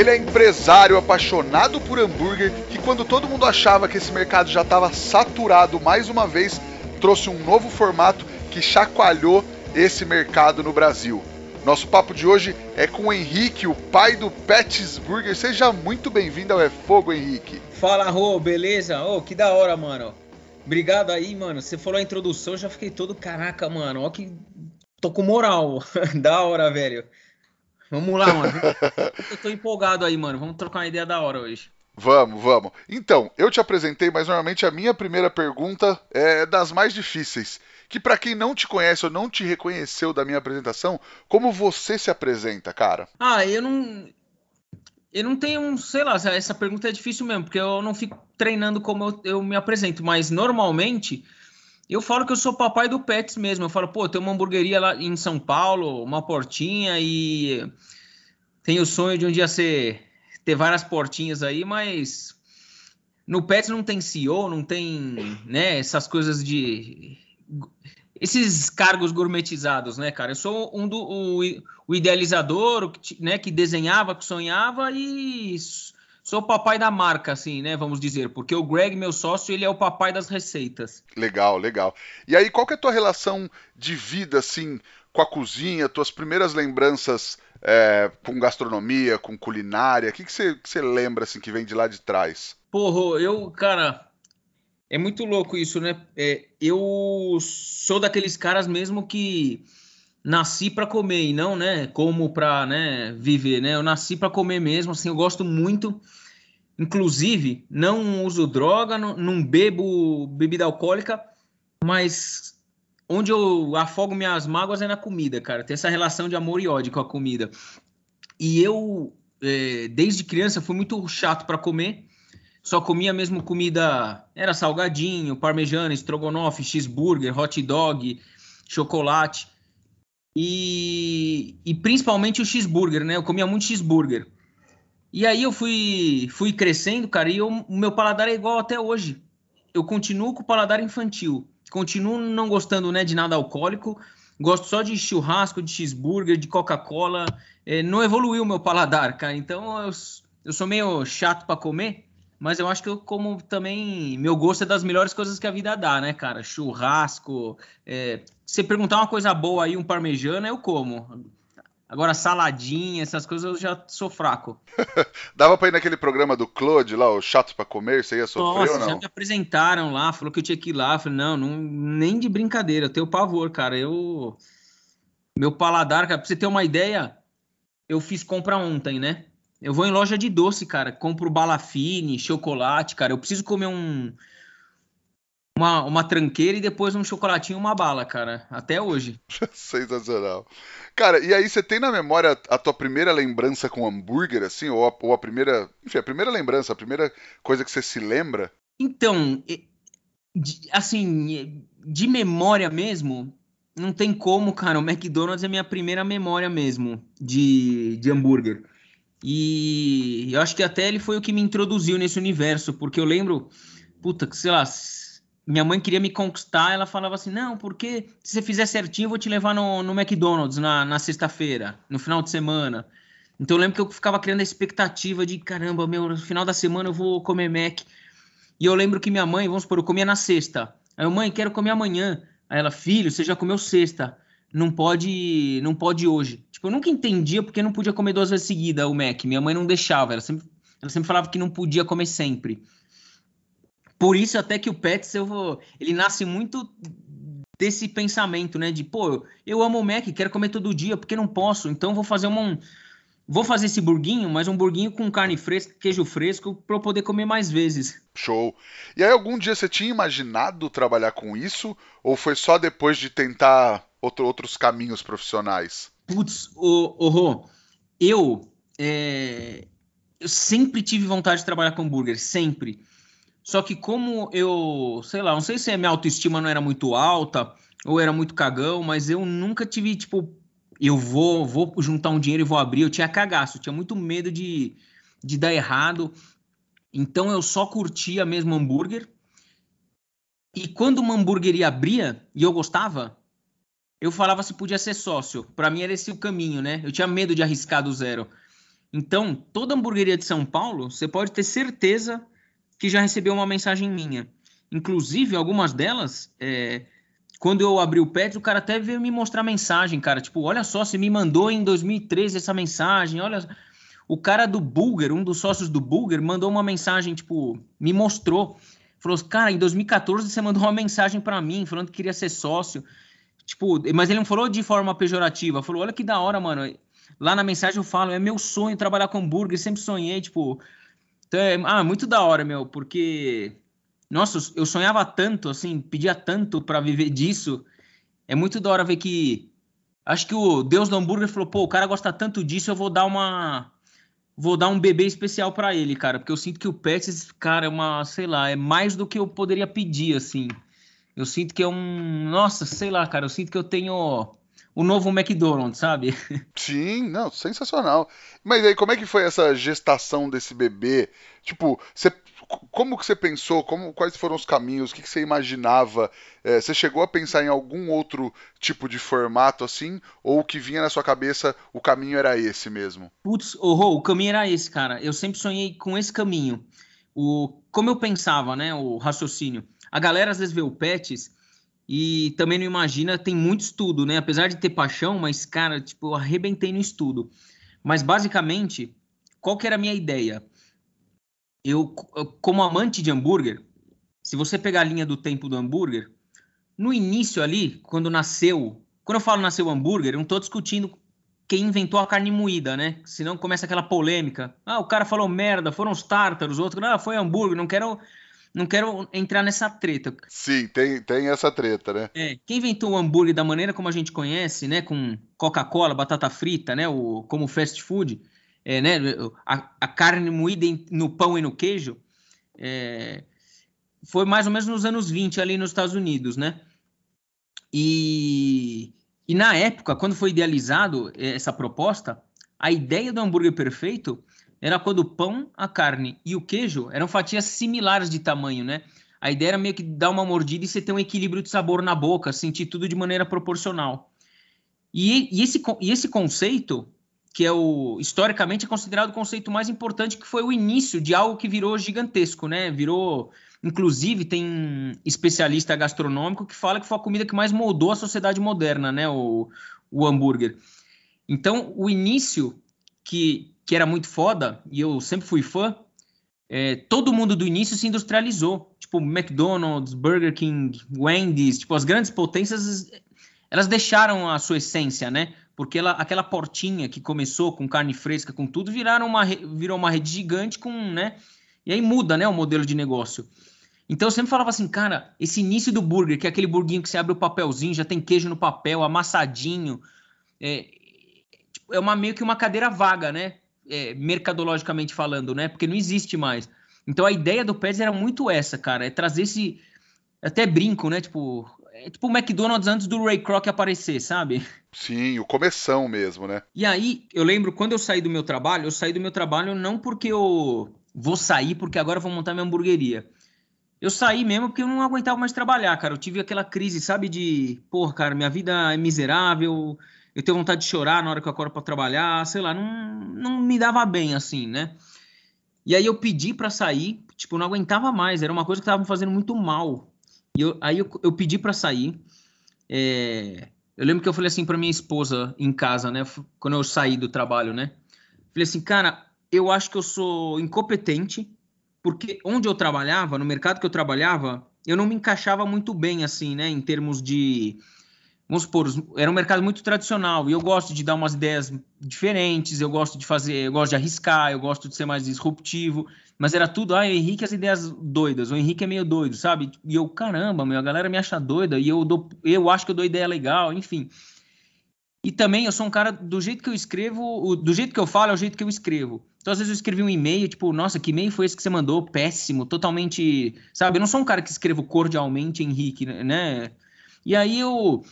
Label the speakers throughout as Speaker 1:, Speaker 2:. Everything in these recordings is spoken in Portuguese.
Speaker 1: Ele é empresário apaixonado por hambúrguer que, quando todo mundo achava que esse mercado já estava saturado mais uma vez, trouxe um novo formato que chacoalhou esse mercado no Brasil. Nosso papo de hoje é com o Henrique, o pai do Pets Burger. Seja muito bem-vindo ao É Fogo, Henrique.
Speaker 2: Fala, Rô, beleza? Ô, oh, que da hora, mano. Obrigado aí, mano. Você falou a introdução, já fiquei todo caraca, mano. Ó que tô com moral. da hora, velho. Vamos lá, mano. eu tô empolgado aí, mano. Vamos trocar uma ideia da hora hoje.
Speaker 1: Vamos, vamos. Então, eu te apresentei, mas normalmente a minha primeira pergunta é das mais difíceis. Que para quem não te conhece ou não te reconheceu da minha apresentação, como você se apresenta, cara?
Speaker 2: Ah, eu não. Eu não tenho, sei lá, essa pergunta é difícil mesmo, porque eu não fico treinando como eu, eu me apresento, mas normalmente eu falo que eu sou papai do Pets mesmo. Eu falo, pô, tem uma hamburgueria lá em São Paulo, uma portinha e tenho o sonho de um dia ser ter várias portinhas aí, mas no Pets não tem CEO, não tem, né, essas coisas de esses cargos gourmetizados, né, cara? Eu sou um do o, o idealizador, o né, que desenhava, que sonhava e sou o papai da marca, assim, né? Vamos dizer, porque o Greg, meu sócio, ele é o papai das receitas.
Speaker 1: Legal, legal. E aí, qual que é a tua relação de vida, assim, com a cozinha, tuas primeiras lembranças é, com gastronomia, com culinária? O que, que, você, que lembra, assim, que vem de lá de trás?
Speaker 2: Porra, eu, cara, é muito louco isso, né? É, eu sou daqueles caras mesmo que nasci para comer e não, né, como para, né, viver, né? Eu nasci para comer mesmo, assim, eu gosto muito. Inclusive, não uso droga, não, não bebo bebida alcoólica, mas onde eu afogo minhas mágoas é na comida, cara. Tem essa relação de amor e ódio com a comida. E eu, é, desde criança, fui muito chato para comer. Só comia mesmo comida, era salgadinho, parmegiana, estrogonofe, cheeseburger, hot dog, chocolate. E, e principalmente o cheeseburger, né? Eu comia muito cheeseburger. E aí eu fui, fui crescendo, cara, e o meu paladar é igual até hoje. Eu continuo com o paladar infantil. Continuo não gostando né, de nada alcoólico. Gosto só de churrasco, de cheeseburger, de Coca-Cola. É, não evoluiu o meu paladar, cara. Então eu, eu sou meio chato para comer mas eu acho que eu como também. Meu gosto é das melhores coisas que a vida dá, né, cara? Churrasco. É, se perguntar uma coisa boa aí, um parmejano, eu como. Agora, saladinha, essas coisas eu já sou fraco.
Speaker 1: Dava pra ir naquele programa do Claude lá, o Chato pra Comer, você ia sofrer Nossa, ou não?
Speaker 2: já me apresentaram lá, falou que eu tinha que ir lá. falei, não, não, nem de brincadeira, eu tenho pavor, cara. Eu. Meu paladar, cara, pra você ter uma ideia, eu fiz compra ontem, né? Eu vou em loja de doce, cara. Compro balafine, chocolate, cara. Eu preciso comer um. Uma, uma tranqueira e depois um chocolatinho e uma bala, cara. Até hoje.
Speaker 1: Sensacional. Cara, e aí você tem na memória a tua primeira lembrança com hambúrguer, assim? Ou a, ou a primeira. Enfim, a primeira lembrança, a primeira coisa que você se lembra?
Speaker 2: Então, assim, de memória mesmo, não tem como, cara. O McDonald's é minha primeira memória mesmo de, de hambúrguer. E eu acho que até ele foi o que me introduziu nesse universo, porque eu lembro, puta, que sei lá, minha mãe queria me conquistar, ela falava assim: não, porque se você fizer certinho, eu vou te levar no, no McDonald's na, na sexta-feira, no final de semana. Então eu lembro que eu ficava criando a expectativa de caramba, meu, no final da semana eu vou comer Mac. E eu lembro que minha mãe, vamos supor, eu comia na sexta. Aí eu, mãe, quero comer amanhã. Aí ela, filho, você já comeu sexta não pode não pode hoje. Tipo, eu nunca entendia porque não podia comer duas vezes seguida o Mac. Minha mãe não deixava, ela sempre, ela sempre falava que não podia comer sempre. Por isso até que o vou, ele nasce muito desse pensamento, né, de pô, eu amo o Mac, quero comer todo dia, porque não posso, então vou fazer uma vou fazer esse burguinho, mas um burguinho com carne fresca, queijo fresco, para eu poder comer mais vezes.
Speaker 1: Show. E aí, algum dia você tinha imaginado trabalhar com isso? Ou foi só depois de tentar outro, outros caminhos profissionais?
Speaker 2: Putz, o, o Rô, eu. É... eu sempre tive vontade de trabalhar com hambúrguer, sempre. Só que como eu, sei lá, não sei se a minha autoestima não era muito alta ou era muito cagão, mas eu nunca tive, tipo, eu vou, vou juntar um dinheiro e vou abrir. Eu tinha cagaço, eu tinha muito medo de, de dar errado. Então eu só curtia mesmo hambúrguer. E quando uma hamburgueria abria e eu gostava, eu falava se podia ser sócio. Para mim era esse o caminho, né? Eu tinha medo de arriscar do zero. Então, toda hamburgueria de São Paulo, você pode ter certeza que já recebeu uma mensagem minha. Inclusive, algumas delas, é, quando eu abri o pet, o cara até veio me mostrar mensagem, cara. Tipo, olha só, você me mandou em 2013 essa mensagem, olha. O cara do Bulger, um dos sócios do Bulger, mandou uma mensagem, tipo, me mostrou. Falou, cara, em 2014 você mandou uma mensagem para mim, falando que queria ser sócio. Tipo, mas ele não falou de forma pejorativa, falou, olha que da hora, mano. Lá na mensagem eu falo, é meu sonho trabalhar com hambúrguer, sempre sonhei, tipo. Então é, ah, muito da hora, meu, porque. Nossa, eu sonhava tanto, assim, pedia tanto para viver disso. É muito da hora ver que. Acho que o Deus do hambúrguer falou, pô, o cara gosta tanto disso, eu vou dar uma. Vou dar um bebê especial para ele, cara, porque eu sinto que o Pets, cara, é uma, sei lá, é mais do que eu poderia pedir, assim. Eu sinto que é um. Nossa, sei lá, cara, eu sinto que eu tenho o novo McDonald's, sabe?
Speaker 1: Sim, não, sensacional. Mas aí, como é que foi essa gestação desse bebê? Tipo, você, como que você pensou? Como, quais foram os caminhos? O que, que você imaginava? É, você chegou a pensar em algum outro tipo de formato assim? Ou o que vinha na sua cabeça, o caminho era esse mesmo?
Speaker 2: Putz, oh, oh, o caminho era esse, cara. Eu sempre sonhei com esse caminho. O, como eu pensava, né? O raciocínio. A galera às vezes vê o Pets e também não imagina, tem muito estudo, né? Apesar de ter paixão, mas, cara, tipo, eu arrebentei no estudo. Mas, basicamente, qual que era a minha ideia? Eu, como amante de hambúrguer, se você pegar a linha do tempo do hambúrguer, no início ali, quando nasceu, quando eu falo nasceu o hambúrguer, eu não estou discutindo quem inventou a carne moída, né? Senão começa aquela polêmica. Ah, o cara falou merda, foram os tártaros, outro, ah, foi hambúrguer, não quero não quero entrar nessa treta.
Speaker 1: Sim, tem, tem essa treta, né?
Speaker 2: É, quem inventou o hambúrguer da maneira como a gente conhece, né, com Coca-Cola, batata frita, né, o, como fast food, é, né, a, a carne moída no pão e no queijo, é, foi mais ou menos nos anos 20 ali nos Estados Unidos, né? E, e na época, quando foi idealizado essa proposta, a ideia do hambúrguer perfeito era quando o pão, a carne e o queijo eram fatias similares de tamanho, né? A ideia era meio que dar uma mordida e você ter um equilíbrio de sabor na boca, sentir tudo de maneira proporcional. E, e, esse, e esse conceito, que é o historicamente é considerado o conceito mais importante, que foi o início de algo que virou gigantesco, né? Virou, inclusive, tem especialista gastronômico que fala que foi a comida que mais moldou a sociedade moderna, né? O, o hambúrguer. Então, o início que que era muito foda, e eu sempre fui fã, é, todo mundo do início se industrializou. Tipo, McDonald's, Burger King, Wendy's, tipo, as grandes potências, elas deixaram a sua essência, né? Porque ela, aquela portinha que começou com carne fresca, com tudo, viraram uma, virou uma rede gigante com, né? E aí muda, né, o modelo de negócio. Então eu sempre falava assim, cara, esse início do burger, que é aquele burguinho que você abre o papelzinho, já tem queijo no papel, amassadinho, é, tipo, é uma meio que uma cadeira vaga, né? É, mercadologicamente falando, né? Porque não existe mais. Então a ideia do Pets era muito essa, cara, é trazer esse até brinco, né? Tipo, é tipo o McDonald's antes do Ray Kroc aparecer, sabe?
Speaker 1: Sim, o começão mesmo, né?
Speaker 2: E aí, eu lembro quando eu saí do meu trabalho, eu saí do meu trabalho não porque eu vou sair porque agora eu vou montar minha hamburgueria. Eu saí mesmo porque eu não aguentava mais trabalhar, cara. Eu tive aquela crise, sabe, de, porra, cara, minha vida é miserável, eu tenho vontade de chorar na hora que eu acordo para trabalhar, sei lá, não, não me dava bem assim, né? E aí eu pedi para sair, tipo, não aguentava mais, era uma coisa que tava me fazendo muito mal. E eu, aí eu, eu pedi para sair. É, eu lembro que eu falei assim para minha esposa em casa, né, quando eu saí do trabalho, né? Falei assim, cara, eu acho que eu sou incompetente, porque onde eu trabalhava, no mercado que eu trabalhava, eu não me encaixava muito bem, assim, né, em termos de vamos supor, era um mercado muito tradicional e eu gosto de dar umas ideias diferentes, eu gosto de fazer, eu gosto de arriscar, eu gosto de ser mais disruptivo, mas era tudo, ah, Henrique as ideias doidas, o Henrique é meio doido, sabe? E eu, caramba, meu, a galera me acha doida e eu dou, eu acho que eu dou ideia legal, enfim. E também eu sou um cara do jeito que eu escrevo, do jeito que eu falo é o jeito que eu escrevo. Então, às vezes, eu escrevi um e-mail, tipo, nossa, que e-mail foi esse que você mandou? Péssimo, totalmente. Sabe, eu não sou um cara que escrevo cordialmente, Henrique, né? E aí eu.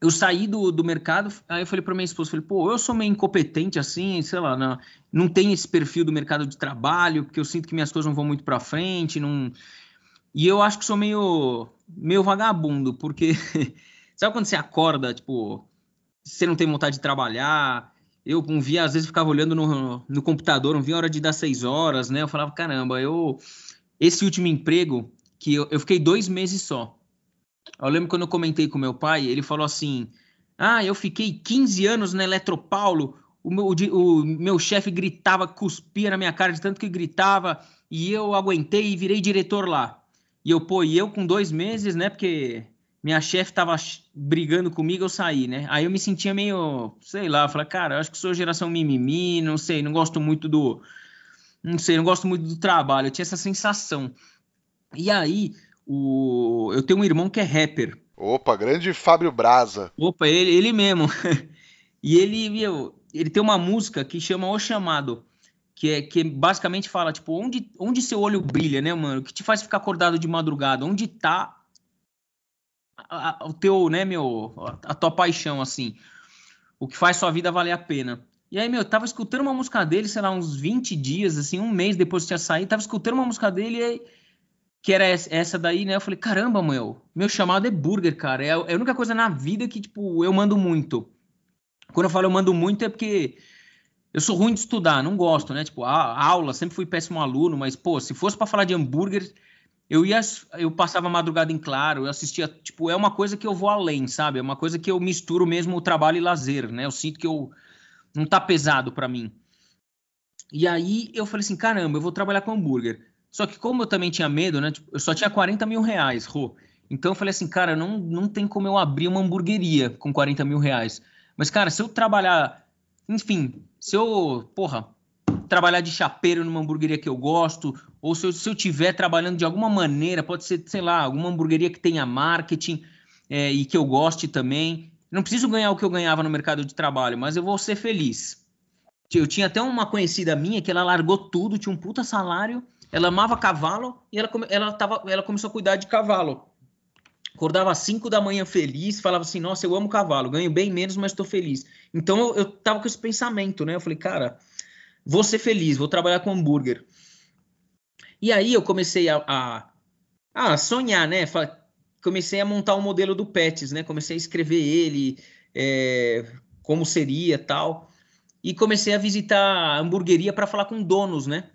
Speaker 2: Eu saí do, do mercado, aí eu falei para minha esposa, falei, pô, eu sou meio incompetente assim, sei lá, não, não tenho esse perfil do mercado de trabalho, porque eu sinto que minhas coisas não vão muito para frente, não... E eu acho que sou meio, meio vagabundo, porque sabe quando você acorda, tipo, você não tem vontade de trabalhar, eu não via, às vezes ficava olhando no, no computador, não via a hora de dar seis horas, né? Eu falava, caramba, eu. Esse último emprego, que eu, eu fiquei dois meses só. Eu lembro quando eu comentei com meu pai, ele falou assim: Ah, eu fiquei 15 anos na Eletropaulo, o meu, o meu chefe gritava, cuspia na minha cara de tanto que gritava, e eu aguentei e virei diretor lá. E eu, pô, e eu com dois meses, né? Porque minha chefe tava brigando comigo, eu saí, né? Aí eu me sentia meio, sei lá, falei, cara, acho que sou geração mimimi, não sei, não gosto muito do. Não sei, não gosto muito do trabalho. Eu tinha essa sensação. E aí, o, eu tenho um irmão que é rapper.
Speaker 1: Opa, grande Fábio Braza.
Speaker 2: Opa, ele, ele mesmo. e ele, meu, ele tem uma música que chama O Chamado. Que, é, que basicamente fala, tipo, onde, onde seu olho brilha, né, mano? O que te faz ficar acordado de madrugada? Onde tá a, o teu, né, meu, a tua paixão, assim, o que faz sua vida valer a pena. E aí, meu, eu tava escutando uma música dele, sei lá, uns 20 dias, assim, um mês depois que tinha saído, tava escutando uma música dele, aí, que era essa daí, né? Eu falei, caramba, meu, meu chamado é burger, cara. É, é a única coisa na vida que, tipo, eu mando muito. Quando eu falo eu mando muito é porque eu sou ruim de estudar, não gosto, né? Tipo, a aula, sempre fui péssimo aluno, mas, pô, se fosse para falar de hambúrguer, eu ia, eu passava a madrugada em claro, eu assistia, tipo, é uma coisa que eu vou além, sabe? É uma coisa que eu misturo mesmo o trabalho e lazer, né? Eu sinto que eu não tá pesado para mim. E aí eu falei assim, caramba, eu vou trabalhar com hambúrguer. Só que como eu também tinha medo, né? Tipo, eu só tinha 40 mil reais, Rô. Então eu falei assim, cara, não, não tem como eu abrir uma hamburgueria com 40 mil reais. Mas, cara, se eu trabalhar, enfim, se eu, porra, trabalhar de chapeiro numa hamburgueria que eu gosto, ou se eu, se eu tiver trabalhando de alguma maneira, pode ser, sei lá, alguma hamburgueria que tenha marketing é, e que eu goste também. Não preciso ganhar o que eu ganhava no mercado de trabalho, mas eu vou ser feliz. Eu tinha até uma conhecida minha que ela largou tudo, tinha um puta salário, ela amava cavalo e ela, ela, tava, ela começou a cuidar de cavalo. Acordava às 5 da manhã feliz, falava assim: Nossa, eu amo cavalo, ganho bem menos, mas estou feliz. Então eu, eu tava com esse pensamento, né? Eu falei, cara, vou ser feliz, vou trabalhar com hambúrguer. E aí eu comecei a, a, a sonhar, né? Comecei a montar um modelo do Pets, né? Comecei a escrever ele, é, como seria tal. E comecei a visitar a hamburgueria para falar com donos, né?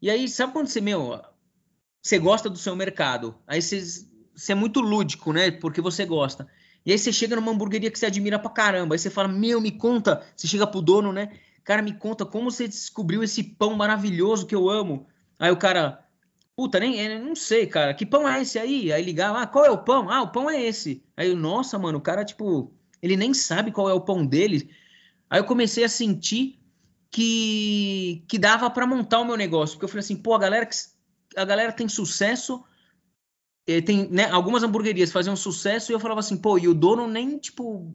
Speaker 2: E aí, sabe quando você, meu, você gosta do seu mercado? Aí você, você é muito lúdico, né? Porque você gosta. E aí você chega numa hamburgueria que você admira pra caramba. Aí você fala, meu, me conta. Você chega pro dono, né? Cara, me conta como você descobriu esse pão maravilhoso que eu amo. Aí o cara, puta, nem não sei, cara, que pão é esse aí? Aí ligava, ah, qual é o pão? Ah, o pão é esse. Aí nossa, mano, o cara, tipo, ele nem sabe qual é o pão dele. Aí eu comecei a sentir que, que dava para montar o meu negócio, porque eu falei assim, pô, a galera, a galera tem sucesso, tem, né, algumas hamburguerias faziam sucesso e eu falava assim, pô, e o dono nem, tipo,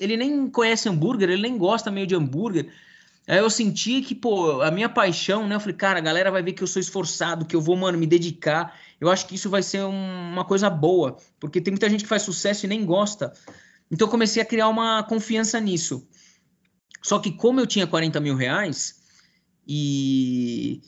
Speaker 2: ele nem conhece hambúrguer, ele nem gosta meio de hambúrguer. Aí eu senti que, pô, a minha paixão, né? Eu falei, cara, a galera vai ver que eu sou esforçado, que eu vou, mano, me dedicar. Eu acho que isso vai ser um, uma coisa boa, porque tem muita gente que faz sucesso e nem gosta. Então eu comecei a criar uma confiança nisso. Só que como eu tinha 40 mil reais e,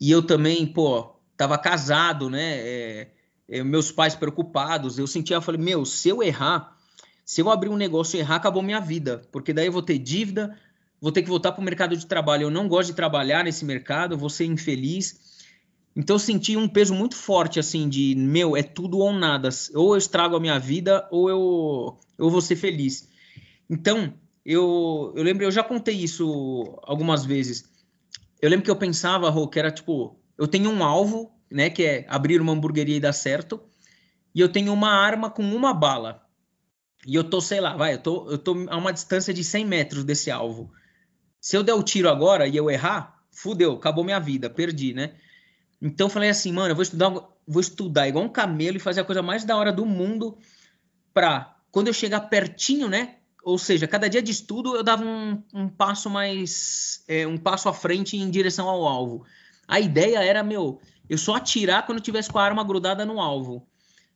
Speaker 2: e eu também, pô, tava casado, né? É, é, meus pais preocupados, eu sentia, eu falei, meu, se eu errar, se eu abrir um negócio e errar, acabou minha vida, porque daí eu vou ter dívida, vou ter que voltar para o mercado de trabalho. Eu não gosto de trabalhar nesse mercado, vou ser infeliz. Então eu senti um peso muito forte, assim, de meu, é tudo ou nada. Ou eu estrago a minha vida, ou eu, eu vou ser feliz. Então, eu, eu lembro, eu já contei isso algumas vezes. Eu lembro que eu pensava, Rô, que era tipo, eu tenho um alvo, né, que é abrir uma hamburgueria e dar certo, e eu tenho uma arma com uma bala. E eu tô, sei lá, vai, eu tô, eu tô a uma distância de 100 metros desse alvo. Se eu der o tiro agora e eu errar, fudeu, acabou minha vida, perdi, né? Então falei assim, mano, eu vou estudar, vou estudar igual um camelo e fazer a coisa mais da hora do mundo pra quando eu chegar pertinho, né? Ou seja, cada dia de estudo eu dava um, um passo mais, é, um passo à frente em direção ao alvo. A ideia era, meu, eu só atirar quando tivesse com a arma grudada no alvo.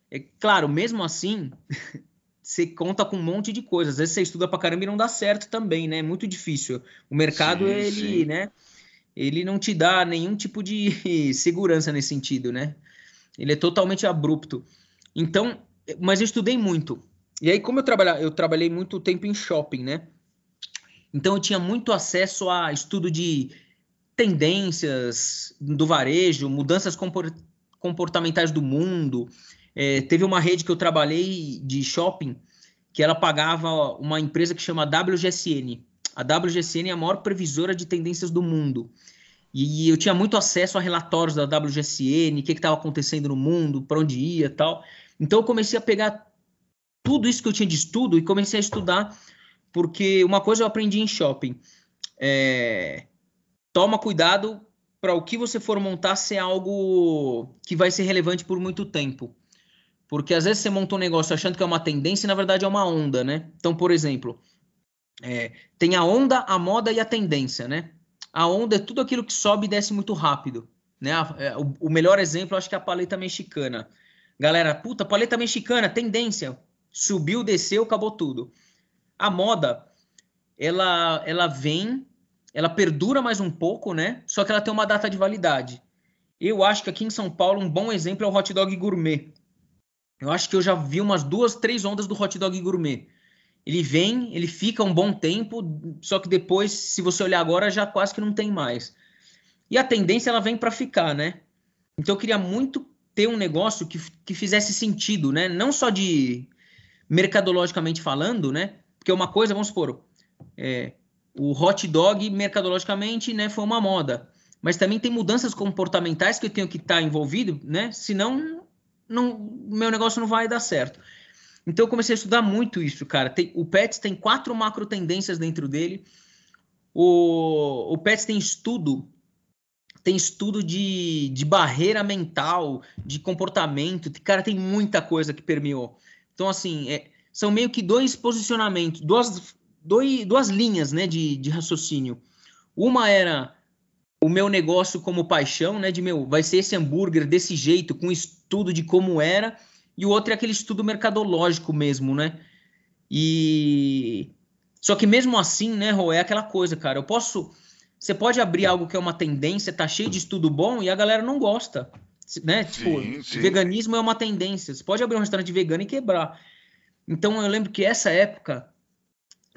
Speaker 2: É claro, mesmo assim, você conta com um monte de coisas. Às vezes você estuda pra caramba e não dá certo também, né? É muito difícil. O mercado, sim, ele, sim. né? Ele não te dá nenhum tipo de segurança nesse sentido, né? Ele é totalmente abrupto. Então, mas eu estudei muito. E aí, como eu trabalhei, eu trabalhei muito tempo em shopping, né? Então eu tinha muito acesso a estudo de tendências do varejo, mudanças comportamentais do mundo. É, teve uma rede que eu trabalhei de shopping que ela pagava uma empresa que chama WGSN. A WGSN é a maior previsora de tendências do mundo. E eu tinha muito acesso a relatórios da WGSN, o que estava acontecendo no mundo, para onde ia tal. Então eu comecei a pegar tudo isso que eu tinha de estudo e comecei a estudar, porque uma coisa eu aprendi em shopping. É, toma cuidado para o que você for montar ser algo que vai ser relevante por muito tempo. Porque às vezes você monta um negócio achando que é uma tendência e na verdade é uma onda, né? Então, por exemplo, é, tem a onda, a moda e a tendência, né? A onda é tudo aquilo que sobe e desce muito rápido. Né? É, o, o melhor exemplo, acho que é a paleta mexicana. Galera, puta, paleta mexicana, tendência. Subiu, desceu, acabou tudo. A moda, ela, ela vem, ela perdura mais um pouco, né? Só que ela tem uma data de validade. Eu acho que aqui em São Paulo um bom exemplo é o hot dog gourmet. Eu acho que eu já vi umas duas, três ondas do hot dog gourmet. Ele vem, ele fica um bom tempo, só que depois, se você olhar agora, já quase que não tem mais. E a tendência ela vem para ficar, né? Então eu queria muito ter um negócio que, que fizesse sentido, né? Não só de mercadologicamente falando, né? Porque uma coisa, vamos supor, é, o hot dog mercadologicamente, né, foi uma moda, mas também tem mudanças comportamentais que eu tenho que estar tá envolvido, né? Senão, não, meu negócio não vai dar certo. Então eu comecei a estudar muito isso, cara. Tem, o Pets tem quatro macro tendências dentro dele. O, o Pets tem estudo tem estudo de, de barreira mental, de comportamento, cara, tem muita coisa que permeou. Então, assim, é, são meio que dois posicionamentos, duas, dois, duas linhas né, de, de raciocínio. Uma era o meu negócio como paixão, né? De meu, vai ser esse hambúrguer desse jeito, com estudo de como era, e o outro é aquele estudo mercadológico mesmo, né? E só que mesmo assim, né, Rô, é aquela coisa, cara. Eu posso. Você pode abrir algo que é uma tendência, tá cheio de estudo bom e a galera não gosta né? Tipo, sim, sim. veganismo é uma tendência. Você pode abrir um restaurante vegano e quebrar. Então eu lembro que essa época,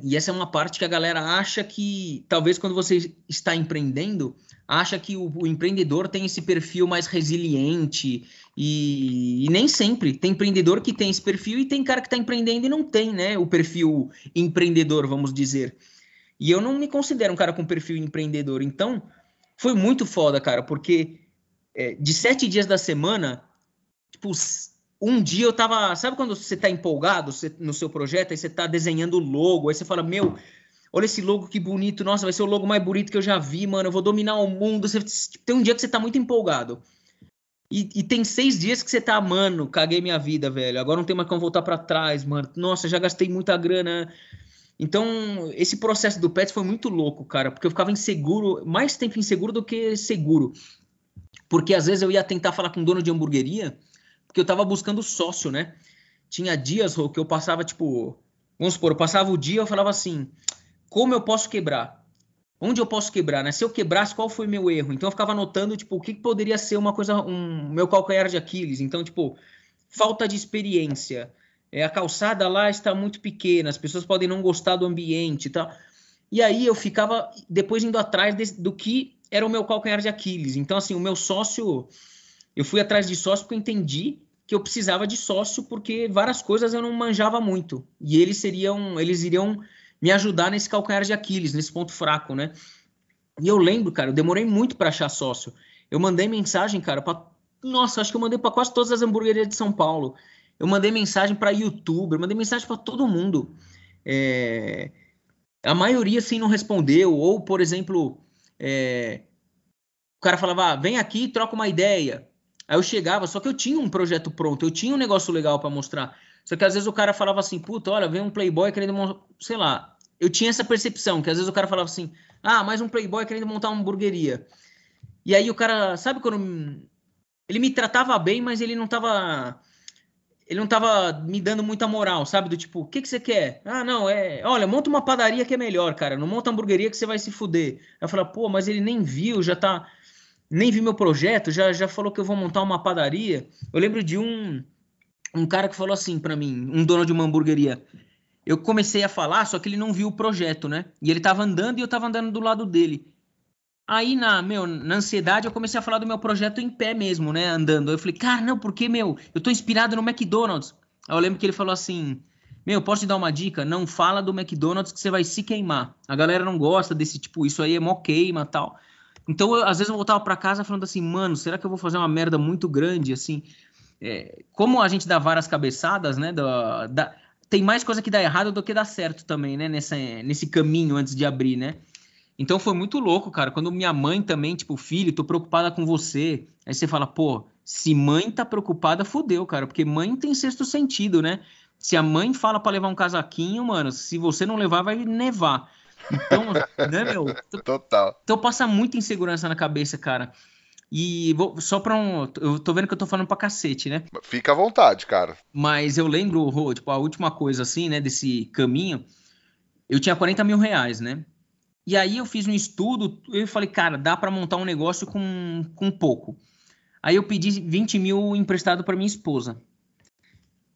Speaker 2: e essa é uma parte que a galera acha que, talvez quando você está empreendendo, acha que o, o empreendedor tem esse perfil mais resiliente, e, e, nem sempre. Tem empreendedor que tem esse perfil e tem cara que está empreendendo e não tem, né? O perfil empreendedor, vamos dizer. E eu não me considero um cara com perfil empreendedor. Então, foi muito foda, cara, porque é, de sete dias da semana, tipo, um dia eu tava. Sabe quando você tá empolgado no seu projeto, aí você tá desenhando o logo, aí você fala, meu, olha esse logo que bonito, nossa, vai ser o logo mais bonito que eu já vi, mano, eu vou dominar o mundo. Você, tem um dia que você tá muito empolgado. E, e, tem seis dias que você tá, mano, caguei minha vida, velho. Agora não tem mais como voltar para trás, mano. Nossa, já gastei muita grana. Então, esse processo do Pets foi muito louco, cara, porque eu ficava inseguro, mais tempo inseguro do que seguro. Porque às vezes eu ia tentar falar com o dono de hamburgueria, porque eu tava buscando sócio, né? Tinha dias que eu passava, tipo, vamos supor, eu passava o dia eu falava assim: como eu posso quebrar? Onde eu posso quebrar, né? Se eu quebrasse, qual foi meu erro? Então eu ficava anotando, tipo, o que poderia ser uma coisa, um meu calcanhar de Aquiles. Então, tipo, falta de experiência. É, a calçada lá está muito pequena, as pessoas podem não gostar do ambiente e tal. E aí eu ficava depois indo atrás do que era o meu calcanhar de Aquiles. Então, assim, o meu sócio, eu fui atrás de sócio porque eu entendi que eu precisava de sócio porque várias coisas eu não manjava muito. E eles seriam, eles iriam me ajudar nesse calcanhar de Aquiles, nesse ponto fraco, né? E eu lembro, cara, eu demorei muito para achar sócio. Eu mandei mensagem, cara, para nossa, acho que eu mandei para quase todas as hamburguerias de São Paulo. Eu mandei mensagem para youtuber, mandei mensagem para todo mundo. É... A maioria, assim, não respondeu. Ou, por exemplo, é, o cara falava, ah, vem aqui, troca uma ideia. Aí eu chegava, só que eu tinha um projeto pronto, eu tinha um negócio legal para mostrar. Só que às vezes o cara falava assim, puta, olha, vem um playboy querendo, sei lá. Eu tinha essa percepção, que às vezes o cara falava assim, ah, mais um playboy querendo montar uma hamburgueria. E aí o cara, sabe quando ele me tratava bem, mas ele não tava ele não tava me dando muita moral, sabe? Do tipo, o que, que você quer? Ah, não, é. Olha, monta uma padaria que é melhor, cara. Não monta hamburgueria que você vai se fuder. Eu falei, pô, mas ele nem viu, já tá. Nem viu meu projeto, já, já falou que eu vou montar uma padaria. Eu lembro de um, um cara que falou assim para mim, um dono de uma hamburgueria. Eu comecei a falar, só que ele não viu o projeto, né? E ele tava andando e eu tava andando do lado dele. Aí, na, meu, na ansiedade, eu comecei a falar do meu projeto em pé mesmo, né? Andando. Eu falei, cara, não, porque, meu, eu tô inspirado no McDonald's. Aí eu lembro que ele falou assim: Meu, posso te dar uma dica? Não fala do McDonald's que você vai se queimar. A galera não gosta desse tipo, isso aí é mó queima tal. Então, eu, às vezes eu voltava para casa falando assim, mano, será que eu vou fazer uma merda muito grande, assim? É, como a gente dá várias cabeçadas, né? Da, da, tem mais coisa que dá errado do que dá certo também, né? Nessa, nesse caminho antes de abrir, né? Então foi muito louco, cara. Quando minha mãe também, tipo, filho, tô preocupada com você. Aí você fala, pô, se mãe tá preocupada, fudeu, cara. Porque mãe tem sexto sentido, né? Se a mãe fala para levar um casaquinho, mano, se você não levar, vai nevar. Então, né, meu?
Speaker 1: Total.
Speaker 2: Então passa muita insegurança na cabeça, cara. E vou, só pra um. Eu tô vendo que eu tô falando pra cacete, né?
Speaker 1: Fica à vontade, cara.
Speaker 2: Mas eu lembro, tipo, a última coisa, assim, né, desse caminho. Eu tinha 40 mil reais, né? E aí eu fiz um estudo, eu falei, cara, dá para montar um negócio com, com pouco. Aí eu pedi 20 mil emprestado para minha esposa.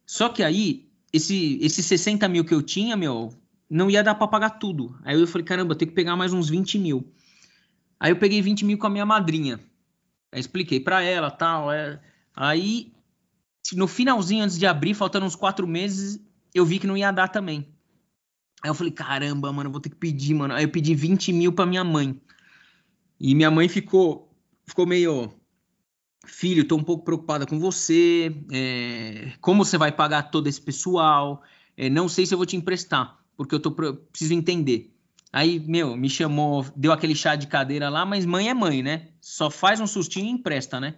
Speaker 2: Só que aí, esse, esses 60 mil que eu tinha, meu, não ia dar para pagar tudo. Aí eu falei, caramba, eu tenho que pegar mais uns 20 mil. Aí eu peguei 20 mil com a minha madrinha. Aí expliquei para ela, tal. É... Aí, no finalzinho, antes de abrir, faltando uns quatro meses, eu vi que não ia dar também. Aí eu falei, caramba, mano, eu vou ter que pedir, mano. Aí eu pedi 20 mil pra minha mãe. E minha mãe ficou, ficou meio. Filho, tô um pouco preocupada com você. É, como você vai pagar todo esse pessoal? É, não sei se eu vou te emprestar, porque eu tô, preciso entender. Aí, meu, me chamou, deu aquele chá de cadeira lá, mas mãe é mãe, né? Só faz um sustinho e empresta, né?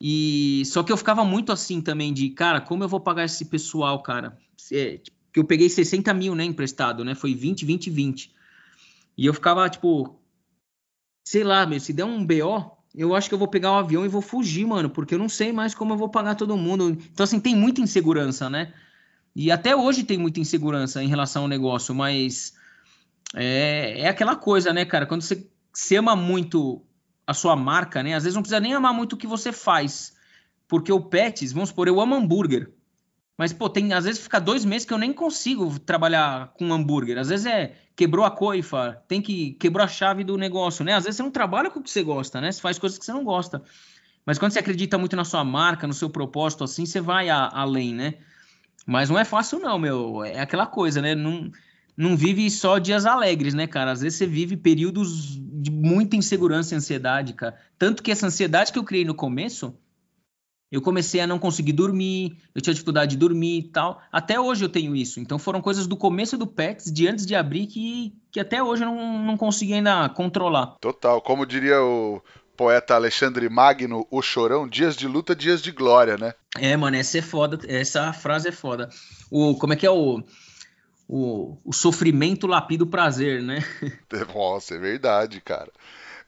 Speaker 2: E só que eu ficava muito assim também de, cara, como eu vou pagar esse pessoal, cara? É, que eu peguei 60 mil, né, emprestado, né? Foi 20, 20, 20. E eu ficava, tipo, sei lá, meu, se der um BO, eu acho que eu vou pegar o um avião e vou fugir, mano, porque eu não sei mais como eu vou pagar todo mundo. Então, assim, tem muita insegurança, né? E até hoje tem muita insegurança em relação ao negócio, mas é, é aquela coisa, né, cara? Quando você, ama muito a sua marca, né? Às vezes não precisa nem amar muito o que você faz. Porque o Pets, vamos supor, eu amo hambúrguer. Mas, pô, tem, às vezes fica dois meses que eu nem consigo trabalhar com hambúrguer. Às vezes é quebrou a coifa, tem que quebrou a chave do negócio, né? Às vezes você não trabalha com o que você gosta, né? Você faz coisas que você não gosta. Mas quando você acredita muito na sua marca, no seu propósito, assim, você vai a, além, né? Mas não é fácil, não, meu. É aquela coisa, né? Não, não vive só dias alegres, né, cara? Às vezes você vive períodos de muita insegurança e ansiedade, cara. Tanto que essa ansiedade que eu criei no começo eu comecei a não conseguir dormir, eu tinha dificuldade de dormir e tal. Até hoje eu tenho isso. Então foram coisas do começo do Pets, de antes de abrir, que, que até hoje eu não, não consegui ainda controlar.
Speaker 1: Total. Como diria o poeta Alexandre Magno, o chorão, dias de luta, dias de glória, né?
Speaker 2: É, mano, essa é foda. Essa frase é foda. O, como é que é o. O, o sofrimento lapida o prazer, né?
Speaker 1: Nossa, é verdade, cara.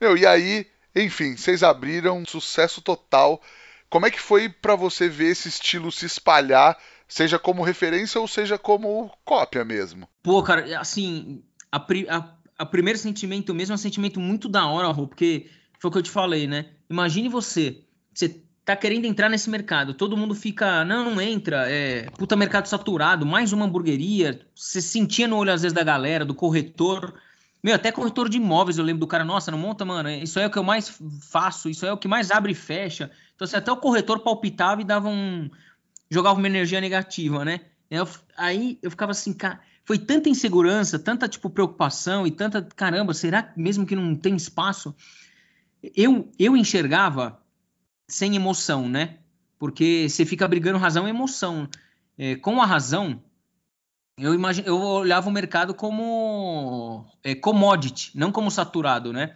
Speaker 1: Meu, e aí, enfim, vocês abriram sucesso total como é que foi para você ver esse estilo se espalhar, seja como referência ou seja como cópia mesmo?
Speaker 2: Pô, cara, assim, a, a, a primeiro sentimento mesmo é um sentimento muito da hora, Rô, porque foi o que eu te falei, né? Imagine você, você tá querendo entrar nesse mercado, todo mundo fica, não, não entra, é puta mercado saturado, mais uma hamburgueria, você sentia no olho às vezes da galera, do corretor, meu, até corretor de imóveis eu lembro do cara, nossa, não monta, mano, isso é o que eu mais faço, isso é o que mais abre e fecha. Então, assim, até o corretor palpitava e dava um. jogava uma energia negativa, né? Eu, aí eu ficava assim, cara, foi tanta insegurança, tanta, tipo, preocupação e tanta, caramba, será mesmo que não tem espaço? Eu, eu enxergava sem emoção, né? Porque você fica brigando razão e emoção. É, com a razão, eu, imagine, eu olhava o mercado como é, commodity, não como saturado, né?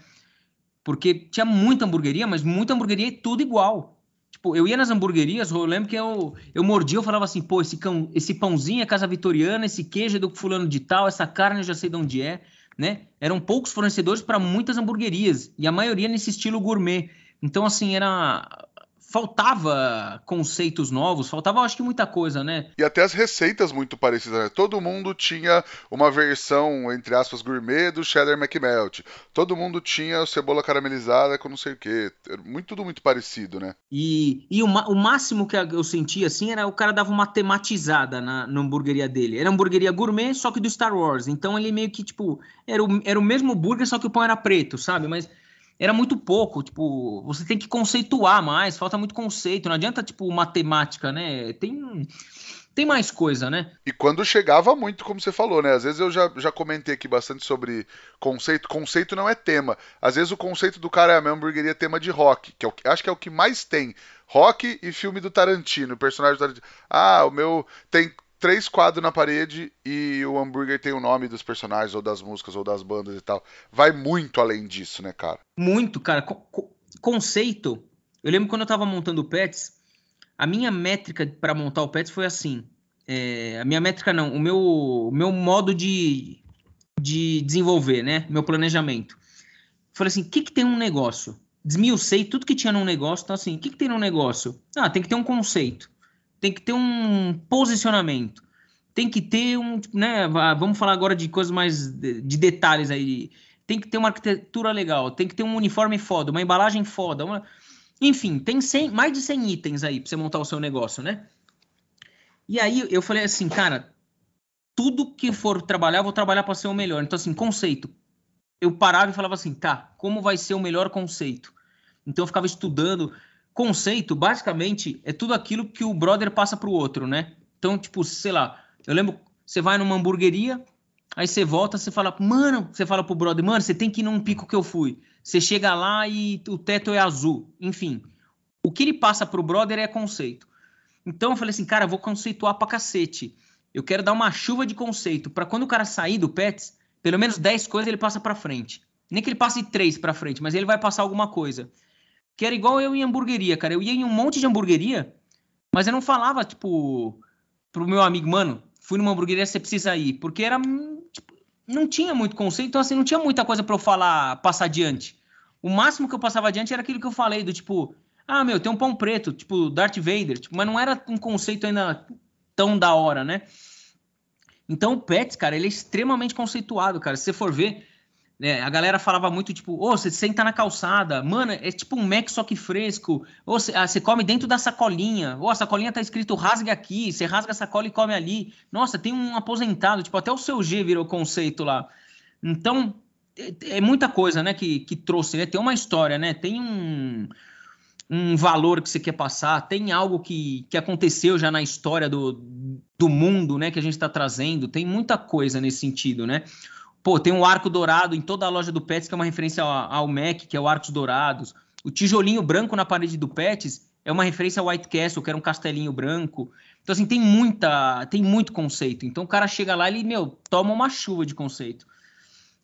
Speaker 2: Porque tinha muita hamburgueria, mas muita hamburgueria é tudo igual. Tipo, eu ia nas hamburguerias, eu lembro que eu, eu mordia, eu falava assim, pô, esse, cão, esse pãozinho é casa vitoriana, esse queijo é do fulano de tal, essa carne eu já sei de onde é, né? Eram poucos fornecedores para muitas hamburguerias, e a maioria nesse estilo gourmet. Então, assim, era faltava conceitos novos, faltava acho que muita coisa, né?
Speaker 1: E até as receitas muito parecidas, né? Todo mundo tinha uma versão, entre aspas, gourmet do cheddar McMelt. Todo mundo tinha cebola caramelizada com não sei o quê. Muito, tudo muito parecido, né?
Speaker 2: E, e o, o máximo que eu sentia, assim, era o cara dava uma tematizada na, na hamburgueria dele. Era hamburgueria gourmet, só que do Star Wars. Então ele meio que, tipo, era o, era o mesmo burger, só que o pão era preto, sabe? Mas era muito pouco, tipo, você tem que conceituar mais, falta muito conceito, não adianta, tipo, matemática, né? Tem, tem mais coisa, né?
Speaker 1: E quando chegava muito, como você falou, né? Às vezes eu já, já comentei aqui bastante sobre conceito. Conceito não é tema. Às vezes o conceito do cara é a minha hamburgueria tema de rock, que é o, acho que é o que mais tem. Rock e filme do Tarantino, personagem do Tarantino. Ah, o meu tem três quadros na parede e o hambúrguer tem o nome dos personagens, ou das músicas, ou das bandas e tal. Vai muito além disso, né, cara?
Speaker 2: Muito, cara. Co conceito. Eu lembro quando eu tava montando o Pets, a minha métrica para montar o Pets foi assim. É, a minha métrica não, o meu, o meu modo de, de desenvolver, né? Meu planejamento. Falei assim, o que, que tem um negócio? Desmiucei tudo que tinha num negócio. Então, assim, o que, que tem num negócio? Ah, tem que ter um conceito tem que ter um posicionamento, tem que ter um, né, vamos falar agora de coisas mais de, de detalhes aí, tem que ter uma arquitetura legal, tem que ter um uniforme foda, uma embalagem foda, uma... enfim, tem 100, mais de 100 itens aí para você montar o seu negócio, né? E aí eu falei assim, cara, tudo que for trabalhar, vou trabalhar para ser o melhor. Então assim, conceito. Eu parava e falava assim, tá, como vai ser o melhor conceito? Então eu ficava estudando, conceito, basicamente, é tudo aquilo que o brother passa pro outro, né? Então, tipo, sei lá, eu lembro, você vai numa hamburgueria, aí você volta, você fala, mano, você fala pro brother, mano, você tem que ir num pico que eu fui. Você chega lá e o teto é azul. Enfim, o que ele passa pro brother é conceito. Então eu falei assim, cara, vou conceituar pra cacete. Eu quero dar uma chuva de conceito para quando o cara sair do Pets, pelo menos 10 coisas ele passa para frente. Nem que ele passe três para frente, mas ele vai passar alguma coisa que era igual eu em hamburgueria, cara. Eu ia em um monte de hamburgueria, mas eu não falava, tipo, pro meu amigo, mano, fui numa hamburgueria, você precisa ir. Porque era, tipo, não tinha muito conceito, então assim, não tinha muita coisa para eu falar, passar adiante. O máximo que eu passava adiante era aquilo que eu falei, do tipo, ah, meu, tem um pão preto, tipo, Darth Vader, tipo, mas não era um conceito ainda tão da hora, né? Então o Pets, cara, ele é extremamente conceituado, cara. Se você for ver, né? A galera falava muito, tipo, ô, oh, você senta na calçada, mano, é tipo um Mac só que fresco, ou você, ah, você come dentro da sacolinha, ou a sacolinha tá escrito rasgue aqui, você rasga a sacola e come ali. Nossa, tem um aposentado, tipo, até o seu G virou conceito lá. Então, é, é muita coisa, né, que, que trouxe, né? Tem uma história, né? Tem um, um valor que você quer passar, tem algo que, que aconteceu já na história do, do mundo, né, que a gente está trazendo, tem muita coisa nesse sentido, né? Pô, tem um arco dourado em toda a loja do Pets, que é uma referência ao, Mac, que é o Arcos Dourados. O tijolinho branco na parede do Pets é uma referência ao White Castle, que era um castelinho branco. Então, assim, tem muita, tem muito conceito. Então, o cara chega lá e ele, meu, toma uma chuva de conceito.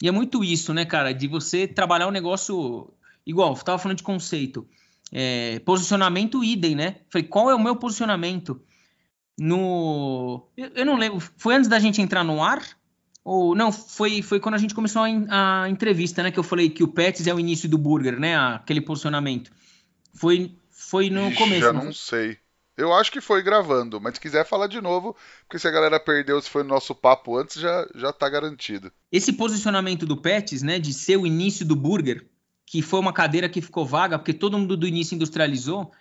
Speaker 2: E é muito isso, né, cara, de você trabalhar um negócio igual, eu tava falando de conceito. É, posicionamento idem, né? Falei, qual é o meu posicionamento? No. Eu, eu não lembro. Foi antes da gente entrar no ar ou não, foi, foi quando a gente começou a, a, entrevista, né? Que eu falei que o Pets é o início do burger, né? Aquele posicionamento. Foi, foi no
Speaker 1: Ixi,
Speaker 2: começo.
Speaker 1: Já não sei. Eu acho que foi gravando, mas se quiser falar de novo, porque se a galera perdeu, se foi no nosso papo antes, já, já tá garantido.
Speaker 2: Esse posicionamento do Pets, né, de ser o início do burger, que foi uma cadeira que ficou vaga, porque todo mundo do início industrializou,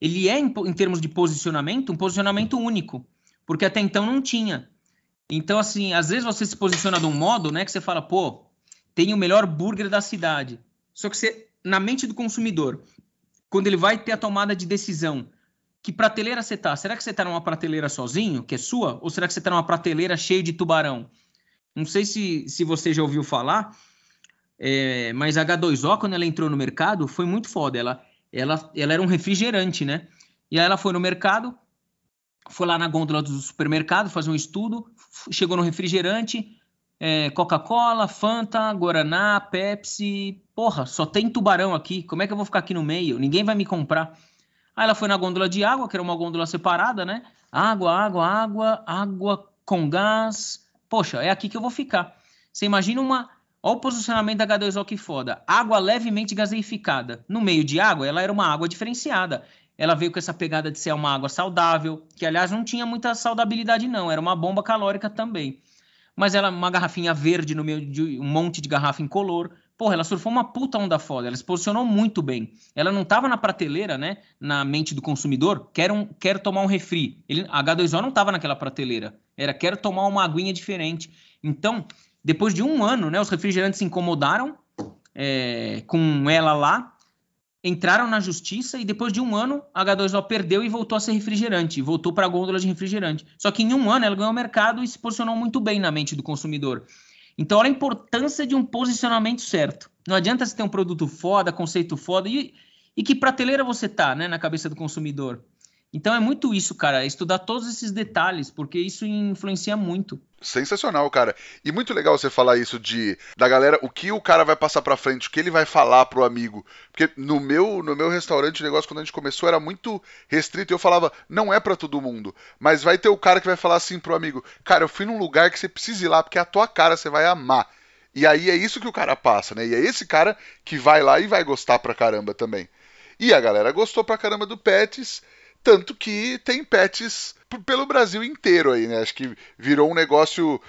Speaker 2: ele é, em, em termos de posicionamento, um posicionamento único, porque até então não tinha. Então, assim, às vezes você se posiciona de um modo, né, que você fala, pô, tem o melhor burger da cidade. Só que você, na mente do consumidor, quando ele vai ter a tomada de decisão, que prateleira você tá? Será que você tá numa prateleira sozinho, que é sua? Ou será que você tá numa prateleira cheia de tubarão? Não sei se, se você já ouviu falar, é, mas a H2O, quando ela entrou no mercado, foi muito foda. Ela, ela, ela era um refrigerante, né? E aí ela foi no mercado, foi lá na gôndola do supermercado fazer um estudo, chegou no refrigerante, é, Coca-Cola, Fanta, Guaraná, Pepsi. Porra, só tem tubarão aqui. Como é que eu vou ficar aqui no meio? Ninguém vai me comprar. Aí ela foi na gôndola de água, que era uma gôndola separada, né? Água, água, água, água com gás. Poxa, é aqui que eu vou ficar. Você imagina uma. Olha o posicionamento da H2O que foda. Água levemente gaseificada. No meio de água, ela era uma água diferenciada. Ela veio com essa pegada de ser uma água saudável, que aliás não tinha muita saudabilidade, não. Era uma bomba calórica também. Mas ela, uma garrafinha verde no meio de um monte de garrafa incolor. Porra, ela surfou uma puta onda foda, ela se posicionou muito bem. Ela não tava na prateleira, né, na mente do consumidor, quero, um, quero tomar um refri. Ele, a H2O não tava naquela prateleira, era quero tomar uma aguinha diferente. Então, depois de um ano, né, os refrigerantes se incomodaram é, com ela lá, entraram na justiça e depois de um ano a H2O perdeu e voltou a ser refrigerante, voltou para a gôndola de refrigerante. Só que em um ano ela ganhou mercado e se posicionou muito bem na mente do consumidor. Então, olha a importância de um posicionamento certo. Não adianta você ter um produto foda, conceito foda, e, e que prateleira você tá, né, na cabeça do consumidor. Então é muito isso, cara, é estudar todos esses detalhes, porque isso influencia muito.
Speaker 1: Sensacional, cara. E muito legal você falar isso de da galera, o que o cara vai passar para frente, o que ele vai falar pro amigo. Porque no meu no meu restaurante o negócio quando a gente começou era muito restrito eu falava, não é para todo mundo, mas vai ter o cara que vai falar assim pro amigo: "Cara, eu fui num lugar que você precisa ir lá porque é a tua cara você vai amar". E aí é isso que o cara passa, né? E é esse cara que vai lá e vai gostar pra caramba também. E a galera gostou pra caramba do Pets tanto que tem pets pelo Brasil inteiro aí, né? Acho que virou um negócio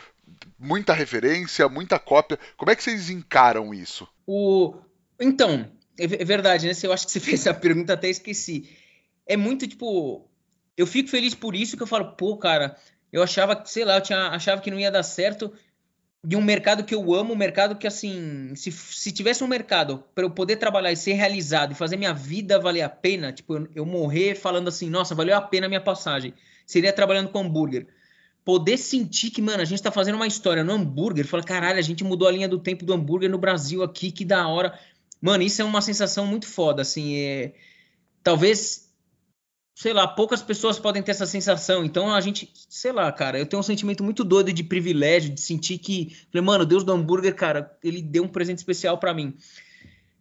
Speaker 1: muita referência, muita cópia. Como é que vocês encaram isso?
Speaker 2: O então, é, é verdade, né? Eu acho que você fez a pergunta até esqueci. É muito tipo, eu fico feliz por isso que eu falo, pô, cara, eu achava sei lá, eu tinha, achava que não ia dar certo de um mercado que eu amo, um mercado que, assim, se, se tivesse um mercado para eu poder trabalhar e ser realizado e fazer minha vida valer a pena, tipo, eu, eu, morrer falando assim, nossa, valeu a pena a minha passagem, seria trabalhando com hambúrguer. Poder sentir que, mano, a gente tá fazendo uma história no hambúrguer, fala, caralho, a gente mudou a linha do tempo do hambúrguer no Brasil aqui, que da hora. Mano, isso é uma sensação muito foda, assim, é... Talvez sei lá, poucas pessoas podem ter essa sensação. Então a gente, sei lá, cara, eu tenho um sentimento muito doido de privilégio, de sentir que, falei, mano, Deus do hambúrguer, cara, ele deu um presente especial para mim.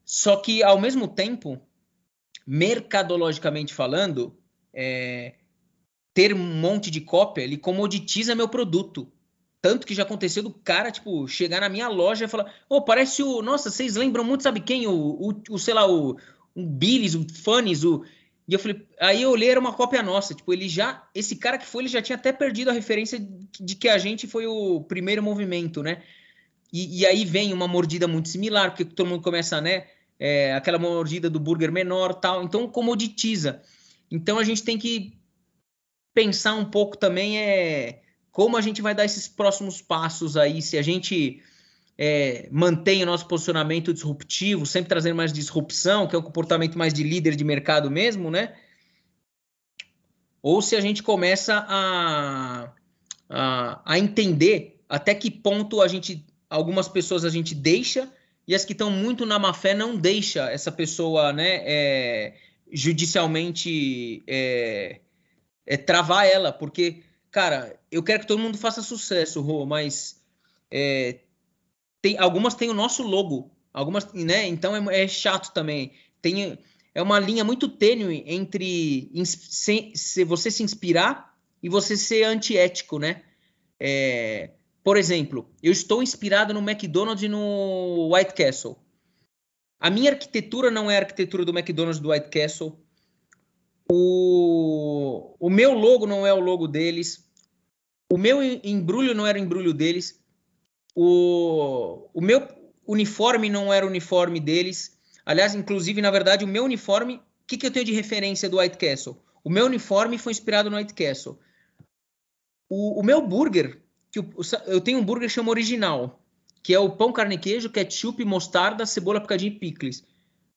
Speaker 2: Só que ao mesmo tempo, mercadologicamente falando, é, ter um monte de cópia, ele comoditiza meu produto. Tanto que já aconteceu do cara, tipo, chegar na minha loja e falar: Ô, oh, parece o. Nossa, vocês lembram muito, sabe quem? O, o, o sei lá, o, o Billis, o Funnies, o e eu falei, aí eu olhei, era uma cópia nossa. Tipo, ele já. Esse cara que foi, ele já tinha até perdido a referência de que a gente foi o primeiro movimento, né? E, e aí vem uma mordida muito similar, porque todo mundo começa, né? É, aquela mordida do burger menor tal. Então comoditiza. Então a gente tem que pensar um pouco também é como a gente vai dar esses próximos passos aí, se a gente é, mantém o nosso posicionamento disruptivo, sempre trazendo mais disrupção, que é um comportamento mais de líder de mercado mesmo, né? Ou se a gente começa a, a, a entender até que ponto a gente, algumas pessoas a gente deixa e as que estão muito na má fé não deixa essa pessoa, né, é, judicialmente é, é, travar ela, porque, cara, eu quero que todo mundo faça sucesso, Rô, mas é, tem, algumas têm o nosso logo, algumas, né? Então é, é chato também. Tem, é uma linha muito tênue entre se, se você se inspirar e você ser antiético, né? É, por exemplo, eu estou inspirado no McDonald's e no White Castle. A minha arquitetura não é a arquitetura do McDonald's do White Castle. O, o meu logo não é o logo deles. O meu embrulho não era o embrulho deles. O, o meu uniforme não era o uniforme deles. Aliás, inclusive, na verdade, o meu uniforme, o que, que eu tenho de referência do White Castle? O meu uniforme foi inspirado no White Castle. O, o meu burger, que eu, eu tenho um burger que chama original, que é o pão, carne e queijo, ketchup, mostarda, cebola picadinha e picles.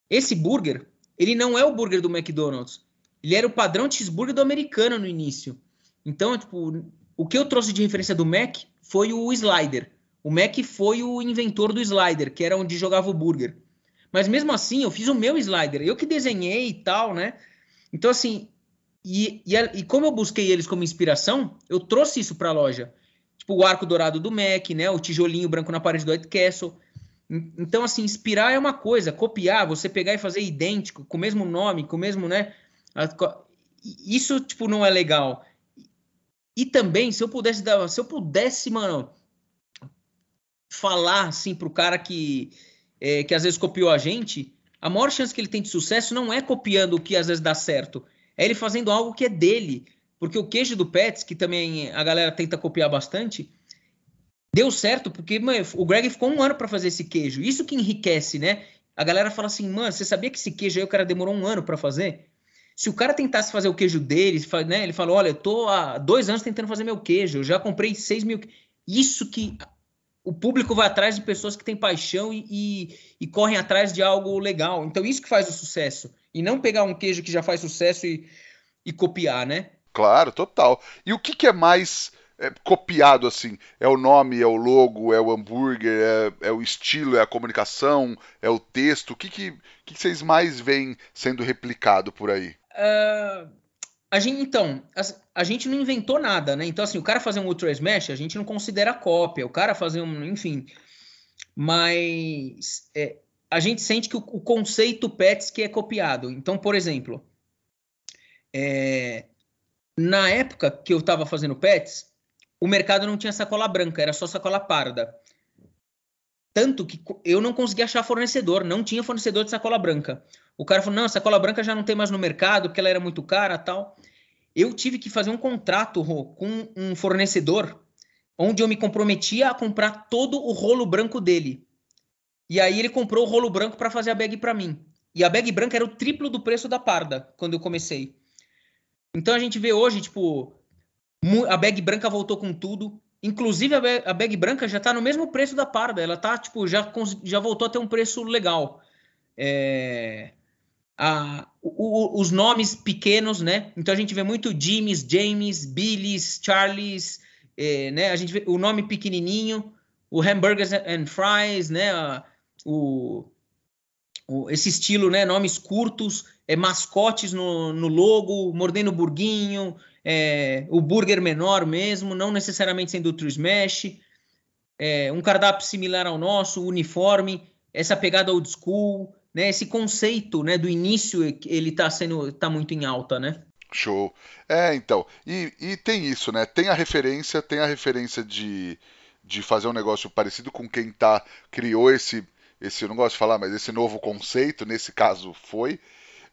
Speaker 2: Esse burger, ele não é o burger do McDonald's. Ele era o padrão cheeseburger do americano no início. Então, tipo, o que eu trouxe de referência do Mac foi o slider. O Mac foi o inventor do slider, que era onde jogava o burger. Mas mesmo assim, eu fiz o meu slider, eu que desenhei e tal, né? Então, assim, e, e, e como eu busquei eles como inspiração, eu trouxe isso para a loja. Tipo, o arco dourado do Mac, né? O tijolinho branco na parede do White Castle. Então, assim, inspirar é uma coisa, copiar, você pegar e fazer idêntico, com o mesmo nome, com o mesmo, né? Isso, tipo, não é legal. E também, se eu pudesse dar, se eu pudesse, mano, falar assim pro cara que, é, que às vezes copiou a gente, a maior chance que ele tem de sucesso não é copiando o que às vezes dá certo, é ele fazendo algo que é dele. Porque o queijo do Pets, que também a galera tenta copiar bastante, deu certo, porque mano, o Greg ficou um ano para fazer esse queijo. Isso que enriquece, né? A galera fala assim, mano, você sabia que esse queijo aí o cara demorou um ano para fazer? Se o cara tentasse fazer o queijo dele, né, ele falou, olha, eu tô há dois anos tentando fazer meu queijo, eu já comprei seis mil. Isso que o público vai atrás de pessoas que têm paixão e, e, e, correm atrás de algo legal. Então, isso que faz o sucesso. E não pegar um queijo que já faz sucesso e, e copiar, né?
Speaker 1: Claro, total. E o que, que é mais é, copiado assim? É o nome, é o logo, é o hambúrguer, é, é o estilo, é a comunicação, é o texto? O que, que, que vocês mais veem sendo replicado por aí?
Speaker 2: Uh, a gente, então, a, gente não inventou nada, né? Então, assim, o cara fazer um Ultra Smash, a gente não considera cópia. O cara fazer um, enfim. Mas é, a gente sente que o, o conceito Pets que é copiado. Então, por exemplo, é, na época que eu estava fazendo pets, o mercado não tinha sacola branca, era só sacola parda. Tanto que eu não conseguia achar fornecedor, não tinha fornecedor de sacola branca. O cara falou: não, sacola branca já não tem mais no mercado, porque ela era muito cara tal. Eu tive que fazer um contrato Rô, com um fornecedor, onde eu me comprometia a comprar todo o rolo branco dele. E aí ele comprou o rolo branco para fazer a bag para mim. E a bag branca era o triplo do preço da parda quando eu comecei. Então a gente vê hoje, tipo, a bag branca voltou com tudo. Inclusive a bag, a bag branca já está no mesmo preço da parda. Ela tá, tipo, já, já voltou a ter um preço legal. É, a, o, os nomes pequenos, né? Então a gente vê muito Jimmys, James, Billys, Charles, é, né? A gente vê o nome pequenininho, o Hamburgers and Fries, né? o, o, esse estilo, né? Nomes curtos é, mascotes no, no logo, mordendo burguinho, é, o burger menor mesmo, não necessariamente sendo True Smash, é, um cardápio similar ao nosso, uniforme, essa pegada old school, né, esse conceito né, do início, ele está sendo tá muito em alta, né?
Speaker 1: Show. É, então, e, e tem isso, né? Tem a referência, tem a referência de, de fazer um negócio parecido com quem tá criou esse esse eu não gosto de falar, mas esse novo conceito, nesse caso foi,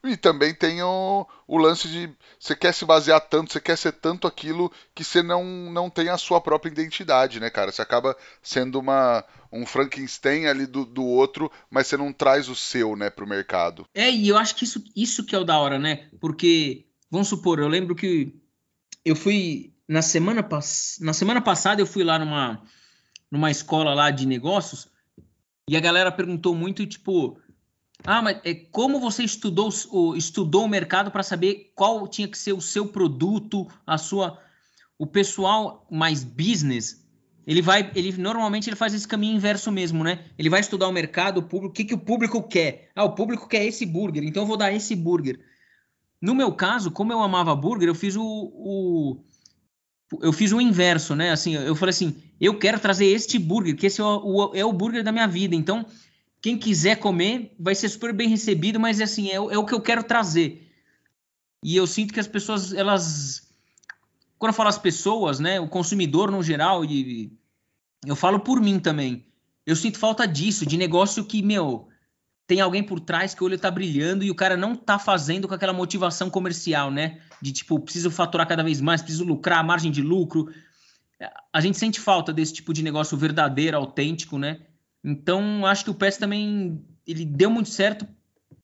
Speaker 1: e também tem o, o lance de você quer se basear tanto, você quer ser tanto aquilo que você não, não tem a sua própria identidade, né, cara? Você acaba sendo uma, um Frankenstein ali do, do outro, mas você não traz o seu, né, pro mercado.
Speaker 2: É, e eu acho que isso, isso que é o da hora, né? Porque, vamos supor, eu lembro que eu fui na semana, pass... na semana passada eu fui lá numa, numa escola lá de negócios e a galera perguntou muito, tipo, ah, mas é como você estudou o, estudou o mercado para saber qual tinha que ser o seu produto, a sua. O pessoal mais business, ele vai, ele normalmente ele faz esse caminho inverso mesmo, né? Ele vai estudar o mercado, o público, o que, que o público quer. Ah, o público quer esse burger, então eu vou dar esse burger. No meu caso, como eu amava burger, eu fiz o, o eu fiz o inverso, né? Assim, eu falei assim, eu quero trazer este burger, que esse é o, é o burger da minha vida. Então, quem quiser comer vai ser super bem recebido, mas assim, é, é o que eu quero trazer. E eu sinto que as pessoas, elas. Quando eu falo as pessoas, né? O consumidor no geral, e eu falo por mim também. Eu sinto falta disso, de negócio que, meu, tem alguém por trás que o olho tá brilhando e o cara não tá fazendo com aquela motivação comercial, né? De tipo, preciso faturar cada vez mais, preciso lucrar, margem de lucro. A gente sente falta desse tipo de negócio verdadeiro, autêntico, né? Então, acho que o PES também ele deu muito certo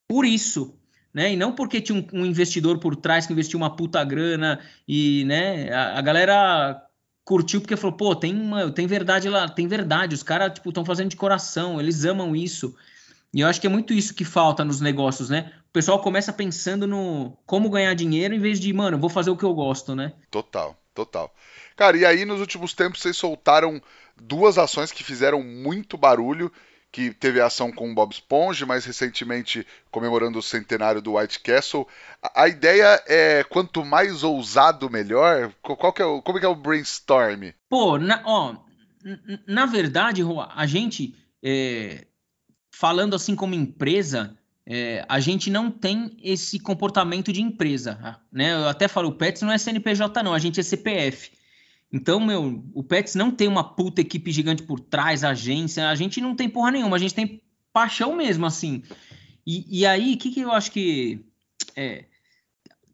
Speaker 2: por isso, né? E não porque tinha um, um investidor por trás que investiu uma puta grana e, né, a, a galera curtiu porque falou, pô, tem uma, tem verdade lá, tem verdade, os caras, tipo, estão fazendo de coração, eles amam isso. E eu acho que é muito isso que falta nos negócios, né? O pessoal começa pensando no como ganhar dinheiro em vez de, mano, vou fazer o que eu gosto, né?
Speaker 1: Total, total. Cara, e aí nos últimos tempos vocês soltaram duas ações que fizeram muito barulho, que teve ação com o Bob Esponja, mais recentemente comemorando o centenário do White Castle. A, a ideia é quanto mais ousado, melhor? Qual que é o, como é que é o brainstorm?
Speaker 2: Pô, na, ó, na verdade, a gente, é, falando assim como empresa, é, a gente não tem esse comportamento de empresa, né? Eu até falo, o Pets não é CNPJ não, a gente é CPF. Então, meu, o Pets não tem uma puta equipe gigante por trás, agência, a gente não tem porra nenhuma, a gente tem paixão mesmo, assim. E, e aí, o que, que eu acho que. É,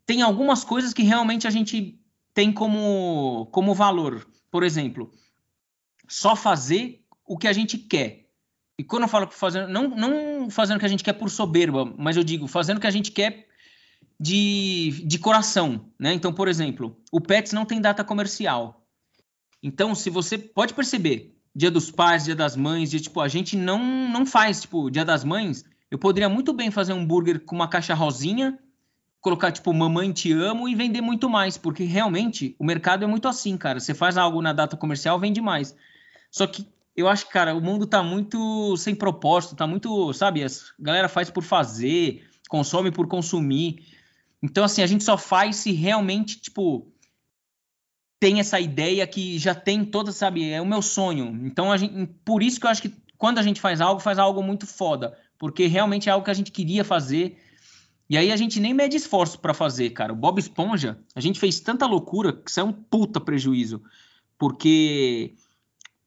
Speaker 2: tem algumas coisas que realmente a gente tem como, como valor. Por exemplo, só fazer o que a gente quer. E quando eu falo fazendo, não, não fazendo o que a gente quer por soberba, mas eu digo fazendo o que a gente quer de, de coração, né? Então, por exemplo, o Pets não tem data comercial. Então, se você pode perceber, Dia dos Pais, Dia das Mães, dia, tipo, a gente não não faz, tipo, Dia das Mães, eu poderia muito bem fazer um hambúrguer com uma caixa rosinha, colocar tipo mamãe te amo e vender muito mais, porque realmente o mercado é muito assim, cara. Você faz algo na data comercial, vende mais. Só que eu acho que, cara, o mundo tá muito sem propósito, tá muito, sabe, a galera faz por fazer, consome por consumir. Então, assim, a gente só faz se realmente, tipo, tem essa ideia que já tem toda, sabe, é o meu sonho. Então, a gente, por isso que eu acho que quando a gente faz algo, faz algo muito foda, porque realmente é algo que a gente queria fazer. E aí a gente nem mede esforço para fazer, cara. O Bob Esponja, a gente fez tanta loucura que isso é um puta prejuízo. Porque,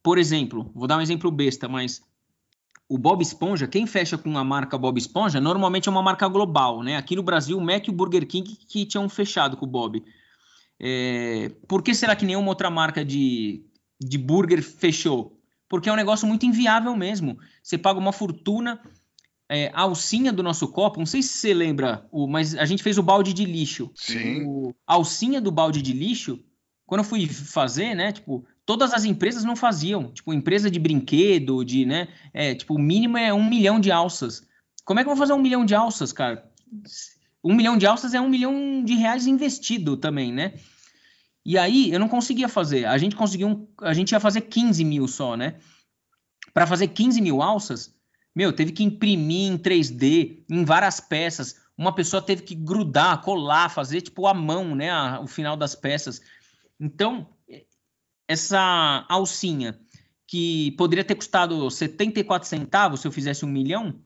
Speaker 2: por exemplo, vou dar um exemplo besta, mas o Bob Esponja, quem fecha com a marca Bob Esponja, normalmente é uma marca global, né? Aqui no Brasil, o Mac e o Burger King que tinham fechado com o Bob. É... Por que será que nenhuma outra marca de, de burger fechou? Porque é um negócio muito inviável mesmo. Você paga uma fortuna é, a alcinha do nosso copo, não sei se você lembra, o, mas a gente fez o balde de lixo.
Speaker 1: Sim.
Speaker 2: O, a alcinha do balde de lixo, quando eu fui fazer, né, tipo, todas as empresas não faziam. Tipo, empresa de brinquedo, de, né, é, tipo, o mínimo é um milhão de alças. Como é que eu vou fazer um milhão de alças, cara? Um milhão de alças é um milhão de reais investido também, né? E aí eu não conseguia fazer. A gente conseguiu, a gente ia fazer 15 mil só, né? Para fazer 15 mil alças, meu, teve que imprimir em 3D, em várias peças. Uma pessoa teve que grudar, colar, fazer tipo a mão, né? A, o final das peças. Então, essa alcinha que poderia ter custado 74 centavos se eu fizesse um milhão,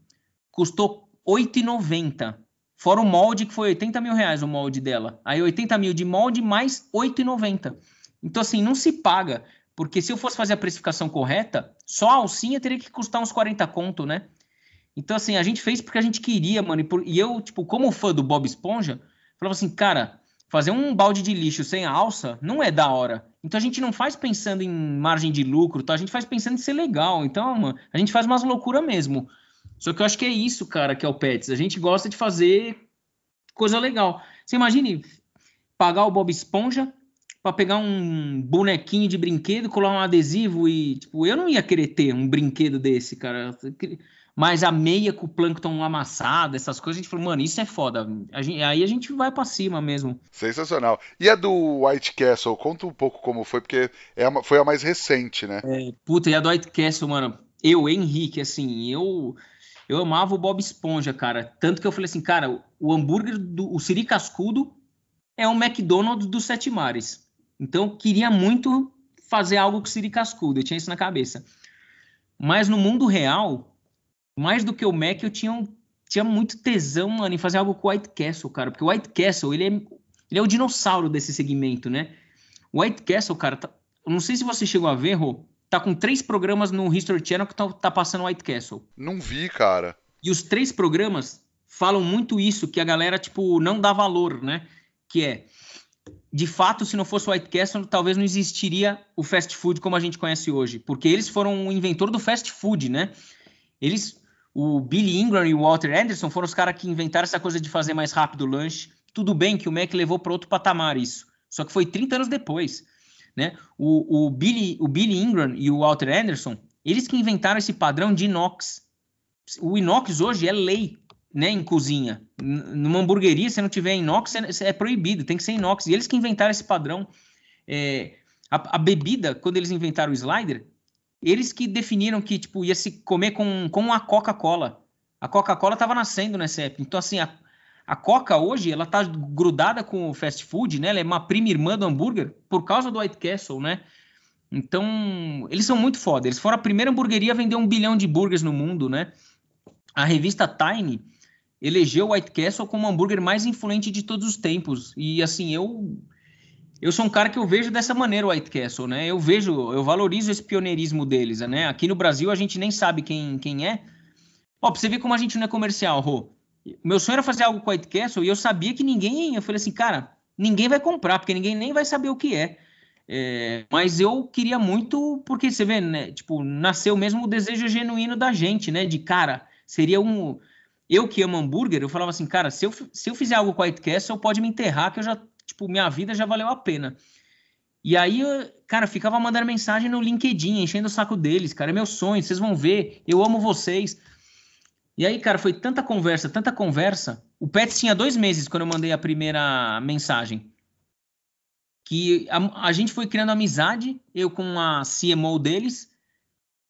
Speaker 2: custou 8,90. Fora o molde, que foi 80 mil reais o molde dela. Aí 80 mil de molde mais 8,90. Então, assim, não se paga. Porque se eu fosse fazer a precificação correta, só a alcinha teria que custar uns 40 conto, né? Então, assim, a gente fez porque a gente queria, mano. E, por... e eu, tipo, como fã do Bob Esponja, falava assim, cara, fazer um balde de lixo sem alça não é da hora. Então a gente não faz pensando em margem de lucro, tá? A gente faz pensando em ser legal. Então, mano, a gente faz umas loucuras mesmo. Só que eu acho que é isso, cara, que é o Pets. A gente gosta de fazer coisa legal. Você imagine pagar o Bob Esponja para pegar um bonequinho de brinquedo, colar um adesivo e, tipo, eu não ia querer ter um brinquedo desse, cara. Mas a meia com o plâncton amassado, essas coisas, a gente falou, mano, isso é foda. A gente, aí a gente vai para cima mesmo.
Speaker 1: Sensacional. E a do White Castle, conta um pouco como foi, porque é a, foi a mais recente, né?
Speaker 2: É, puta, e a do White Castle, mano, eu, Henrique, assim, eu eu amava o Bob Esponja, cara. Tanto que eu falei assim, cara, o hambúrguer do o Siri Cascudo é um McDonald's dos Sete Mares. Então, eu queria muito fazer algo com Siri Cascudo, eu tinha isso na cabeça. Mas no mundo real, mais do que o Mac, eu tinha, um, tinha muito tesão, mano, em fazer algo com o White Castle, cara. Porque o White Castle, ele é, ele é o dinossauro desse segmento, né? O White Castle, cara, tá, não sei se você chegou a ver, Rô, tá com três programas no History Channel que tá, tá passando White Castle.
Speaker 1: Não vi, cara.
Speaker 2: E os três programas falam muito isso, que a galera, tipo, não dá valor, né? Que é de fato, se não fosse o White Castle, talvez não existiria o fast food como a gente conhece hoje, porque eles foram o inventor do fast food, né? Eles, o Billy Ingram e o Walter Anderson foram os caras que inventaram essa coisa de fazer mais rápido o lanche. Tudo bem que o Mac levou para outro patamar isso, só que foi 30 anos depois, né? O, o, Billy, o Billy Ingram e o Walter Anderson, eles que inventaram esse padrão de inox. O inox hoje é lei né, em cozinha. Numa hamburgueria, se não tiver inox, é, é proibido, tem que ser inox. E eles que inventaram esse padrão. É, a, a, bebida, quando eles inventaram o slider, eles que definiram que tipo, ia se comer com, com a Coca-Cola. A Coca-Cola estava nascendo nessa época. Então, assim, a, a Coca hoje, ela tá grudada com o fast food, né? Ela é uma prima irmã do hambúrguer por causa do White Castle, né? Então, eles são muito foda. Eles foram a primeira hamburgueria a vender um bilhão de burgers no mundo, né? A revista Time elegeu o White Castle como o hambúrguer mais influente de todos os tempos. E assim, eu eu sou um cara que eu vejo dessa maneira o White Castle, né? Eu vejo, eu valorizo esse pioneirismo deles, né? Aqui no Brasil a gente nem sabe quem, quem é. Ó, pra você ver como a gente não é comercial, Rô. Meu sonho era fazer algo com o White Castle e eu sabia que ninguém. Eu falei assim, cara, ninguém vai comprar, porque ninguém nem vai saber o que é. é mas eu queria muito, porque você vê, né? Tipo, nasceu mesmo o desejo genuíno da gente, né? De cara, seria um. Eu que amo hambúrguer, eu falava assim, cara, se eu, se eu fizer algo com o White Castle, pode me enterrar, que eu já tipo, minha vida já valeu a pena. E aí, cara, ficava mandando mensagem no LinkedIn, enchendo o saco deles, cara, é meu sonho, vocês vão ver, eu amo vocês. E aí, cara, foi tanta conversa, tanta conversa. O Pets tinha dois meses quando eu mandei a primeira mensagem. Que a, a gente foi criando amizade, eu com a CMO deles.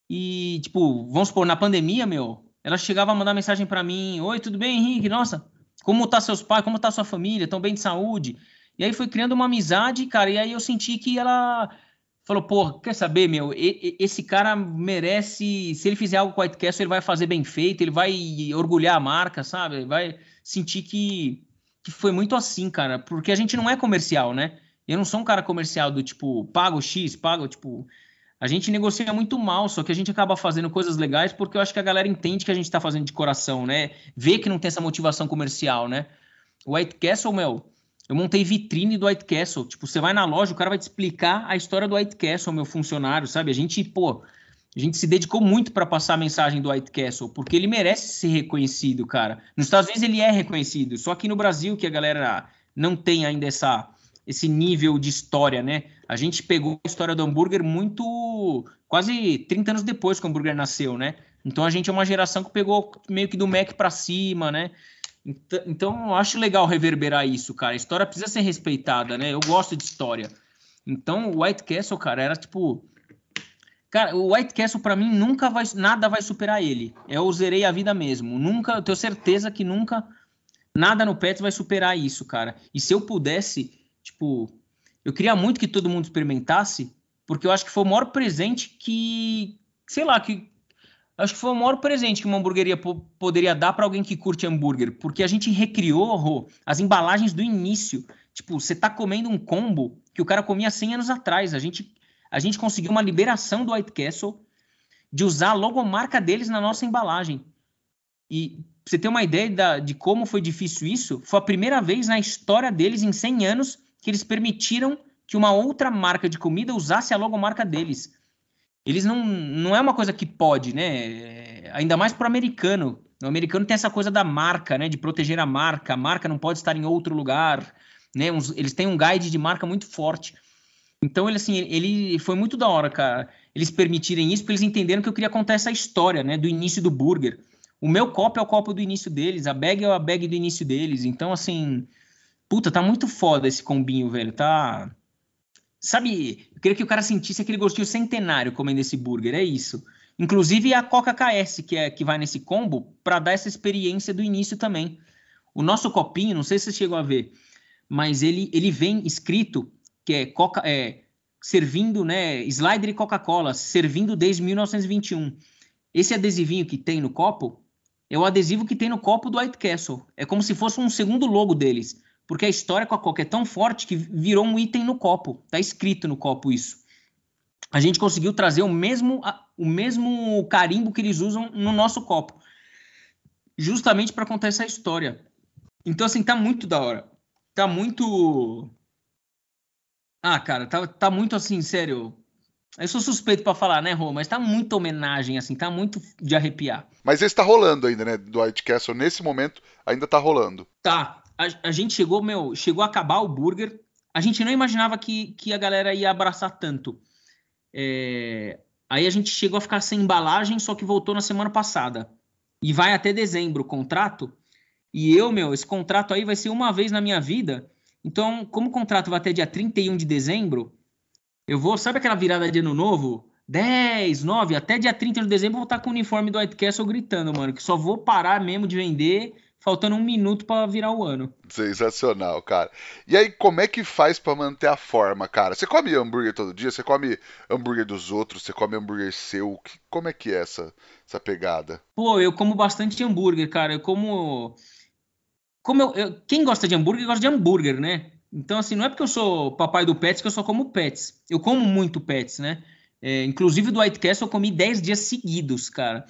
Speaker 2: E, tipo, vamos supor, na pandemia, meu, ela chegava a mandar mensagem para mim: Oi, tudo bem, Henrique? Nossa, como tá seus pais? Como tá sua família? Estão bem de saúde? E aí foi criando uma amizade, cara, e aí eu senti que ela falou, pô, quer saber, meu, esse cara merece, se ele fizer algo com o Whitecast, ele vai fazer bem feito, ele vai orgulhar a marca, sabe? Ele vai sentir que, que foi muito assim, cara, porque a gente não é comercial, né? Eu não sou um cara comercial do tipo, pago X, pago, tipo, a gente negocia muito mal, só que a gente acaba fazendo coisas legais porque eu acho que a galera entende que a gente tá fazendo de coração, né? Vê que não tem essa motivação comercial, né? O White Castle, meu, eu montei vitrine do White Castle. Tipo, você vai na loja, o cara vai te explicar a história do White Castle, meu funcionário, sabe? A gente, pô, a gente se dedicou muito para passar a mensagem do White Castle, porque ele merece ser reconhecido, cara. Nos Estados Unidos ele é reconhecido, só aqui no Brasil que a galera não tem ainda essa, esse nível de história, né? A gente pegou a história do hambúrguer muito quase 30 anos depois que o hambúrguer nasceu, né? Então a gente é uma geração que pegou meio que do Mac para cima, né? Então, eu acho legal reverberar isso, cara. A história precisa ser respeitada, né? Eu gosto de história. Então, o White Castle, cara, era tipo. Cara, o White Castle para mim nunca vai. Nada vai superar ele. Eu zerei a vida mesmo. Nunca, eu tenho certeza que nunca. Nada no Pets vai superar isso, cara. E se eu pudesse, tipo. Eu queria muito que todo mundo experimentasse, porque eu acho que foi o maior presente que. Sei lá, que acho que foi o maior presente que uma hamburgueria poderia dar para alguém que curte hambúrguer, porque a gente recriou as embalagens do início. Tipo, você tá comendo um combo que o cara comia 100 anos atrás. A gente, a gente conseguiu uma liberação do White Castle de usar a logomarca deles na nossa embalagem. E você ter uma ideia da, de como foi difícil isso, foi a primeira vez na história deles, em 100 anos, que eles permitiram que uma outra marca de comida usasse a logomarca deles eles não. Não é uma coisa que pode, né? Ainda mais para o americano. O americano tem essa coisa da marca, né? De proteger a marca. A marca não pode estar em outro lugar. Né? Eles têm um guide de marca muito forte. Então, ele, assim, ele foi muito da hora, cara, eles permitirem isso, porque eles entenderam que eu queria contar essa história, né? Do início do burger. O meu copo é o copo do início deles, a bag é a bag do início deles. Então, assim, puta, tá muito foda esse combinho, velho. Tá Sabe, eu queria que o cara sentisse aquele gostinho centenário comendo esse burger, é isso. Inclusive a Coca KS, que, é, que vai nesse combo, para dar essa experiência do início também. O nosso copinho, não sei se você chegou a ver, mas ele, ele vem escrito que é, Coca, é servindo, né, Slider e Coca-Cola, servindo desde 1921. Esse adesivinho que tem no copo é o adesivo que tem no copo do White Castle. É como se fosse um segundo logo deles porque a história com a Coca é tão forte que virou um item no copo. Tá escrito no copo isso. A gente conseguiu trazer o mesmo, o mesmo carimbo que eles usam no nosso copo. Justamente para contar essa história. Então, assim, tá muito da hora. Tá muito. Ah, cara, tá, tá muito assim, sério. Eu sou suspeito para falar, né, Rô? Mas tá muita homenagem, assim, tá muito de arrepiar.
Speaker 1: Mas esse tá rolando ainda, né? Do White Castle, nesse momento, ainda tá rolando.
Speaker 2: Tá, a, a, gente chegou, meu, chegou a acabar o burger. A gente não imaginava que, que a galera ia abraçar tanto. É, aí a gente chegou a ficar sem embalagem, só que voltou na semana passada. E vai até dezembro o contrato. E eu, meu, esse contrato aí vai ser uma vez na minha vida. Então, como o contrato vai até dia 31 de dezembro, eu vou, sabe aquela virada de ano novo? 10, 9, até dia 30 de dezembro eu vou estar com o uniforme do White Castle gritando, mano, que só vou parar mesmo de vender faltando um minuto para virar o ano.
Speaker 1: Sensacional, cara. E aí, como é que faz para manter a forma, cara? Você come hambúrguer todo dia? Você come hambúrguer dos outros? Você come hambúrguer seu? Como é que é essa, essa pegada?
Speaker 2: Pô, eu como bastante hambúrguer, cara. Eu como. como eu, eu, quem gosta de hambúrguer, gosta de hambúrguer, né? Então, assim, não é porque eu sou papai do Pets que eu só como Pets. Eu como muito Pets, né? É, inclusive do White Castle eu comi 10 dias seguidos, cara.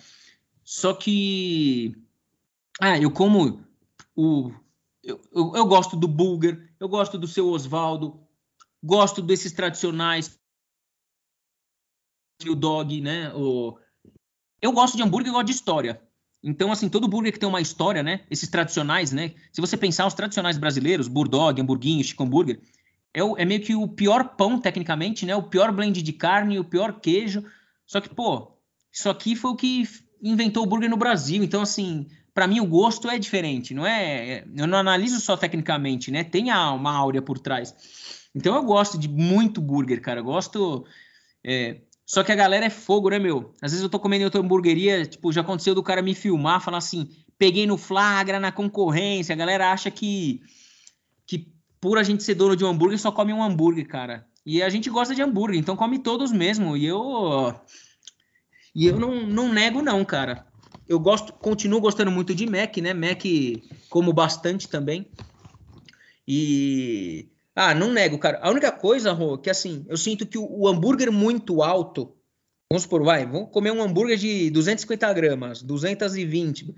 Speaker 2: Só que. Ah, eu como o. Eu, eu, eu gosto do Bulger, eu gosto do seu Osvaldo, gosto desses tradicionais. O dog, né? O... Eu gosto de hambúrguer e gosto de história. Então, assim, todo burger que tem uma história, né? Esses tradicionais, né? Se você pensar os tradicionais brasileiros, Burdog, Hamburguinho, Chicken Burger, é, o, é meio que o pior pão, tecnicamente, né? O pior blend de carne, o pior queijo. Só que, pô, isso aqui foi o que inventou o burger no Brasil. Então, assim, para mim o gosto é diferente, não é? Eu não analiso só tecnicamente, né? Tem uma áurea por trás. Então eu gosto de muito burger, cara. Eu gosto. É, só que a galera é fogo, né, meu? Às vezes eu tô comendo em outra hamburgueria, tipo, já aconteceu do cara me filmar, falar assim, peguei no flagra, na concorrência. A galera acha que, que por a gente ser dono de um hambúrguer, só come um hambúrguer, cara. E a gente gosta de hambúrguer, então come todos mesmo. E eu. E eu não, não nego, não, cara. Eu gosto, continuo gostando muito de Mac, né? Mac como bastante também. E ah, não nego, cara. A única coisa, Rô, que assim, eu sinto que o, o hambúrguer muito alto, vamos supor, vai, vamos comer um hambúrguer de 250 gramas, 220.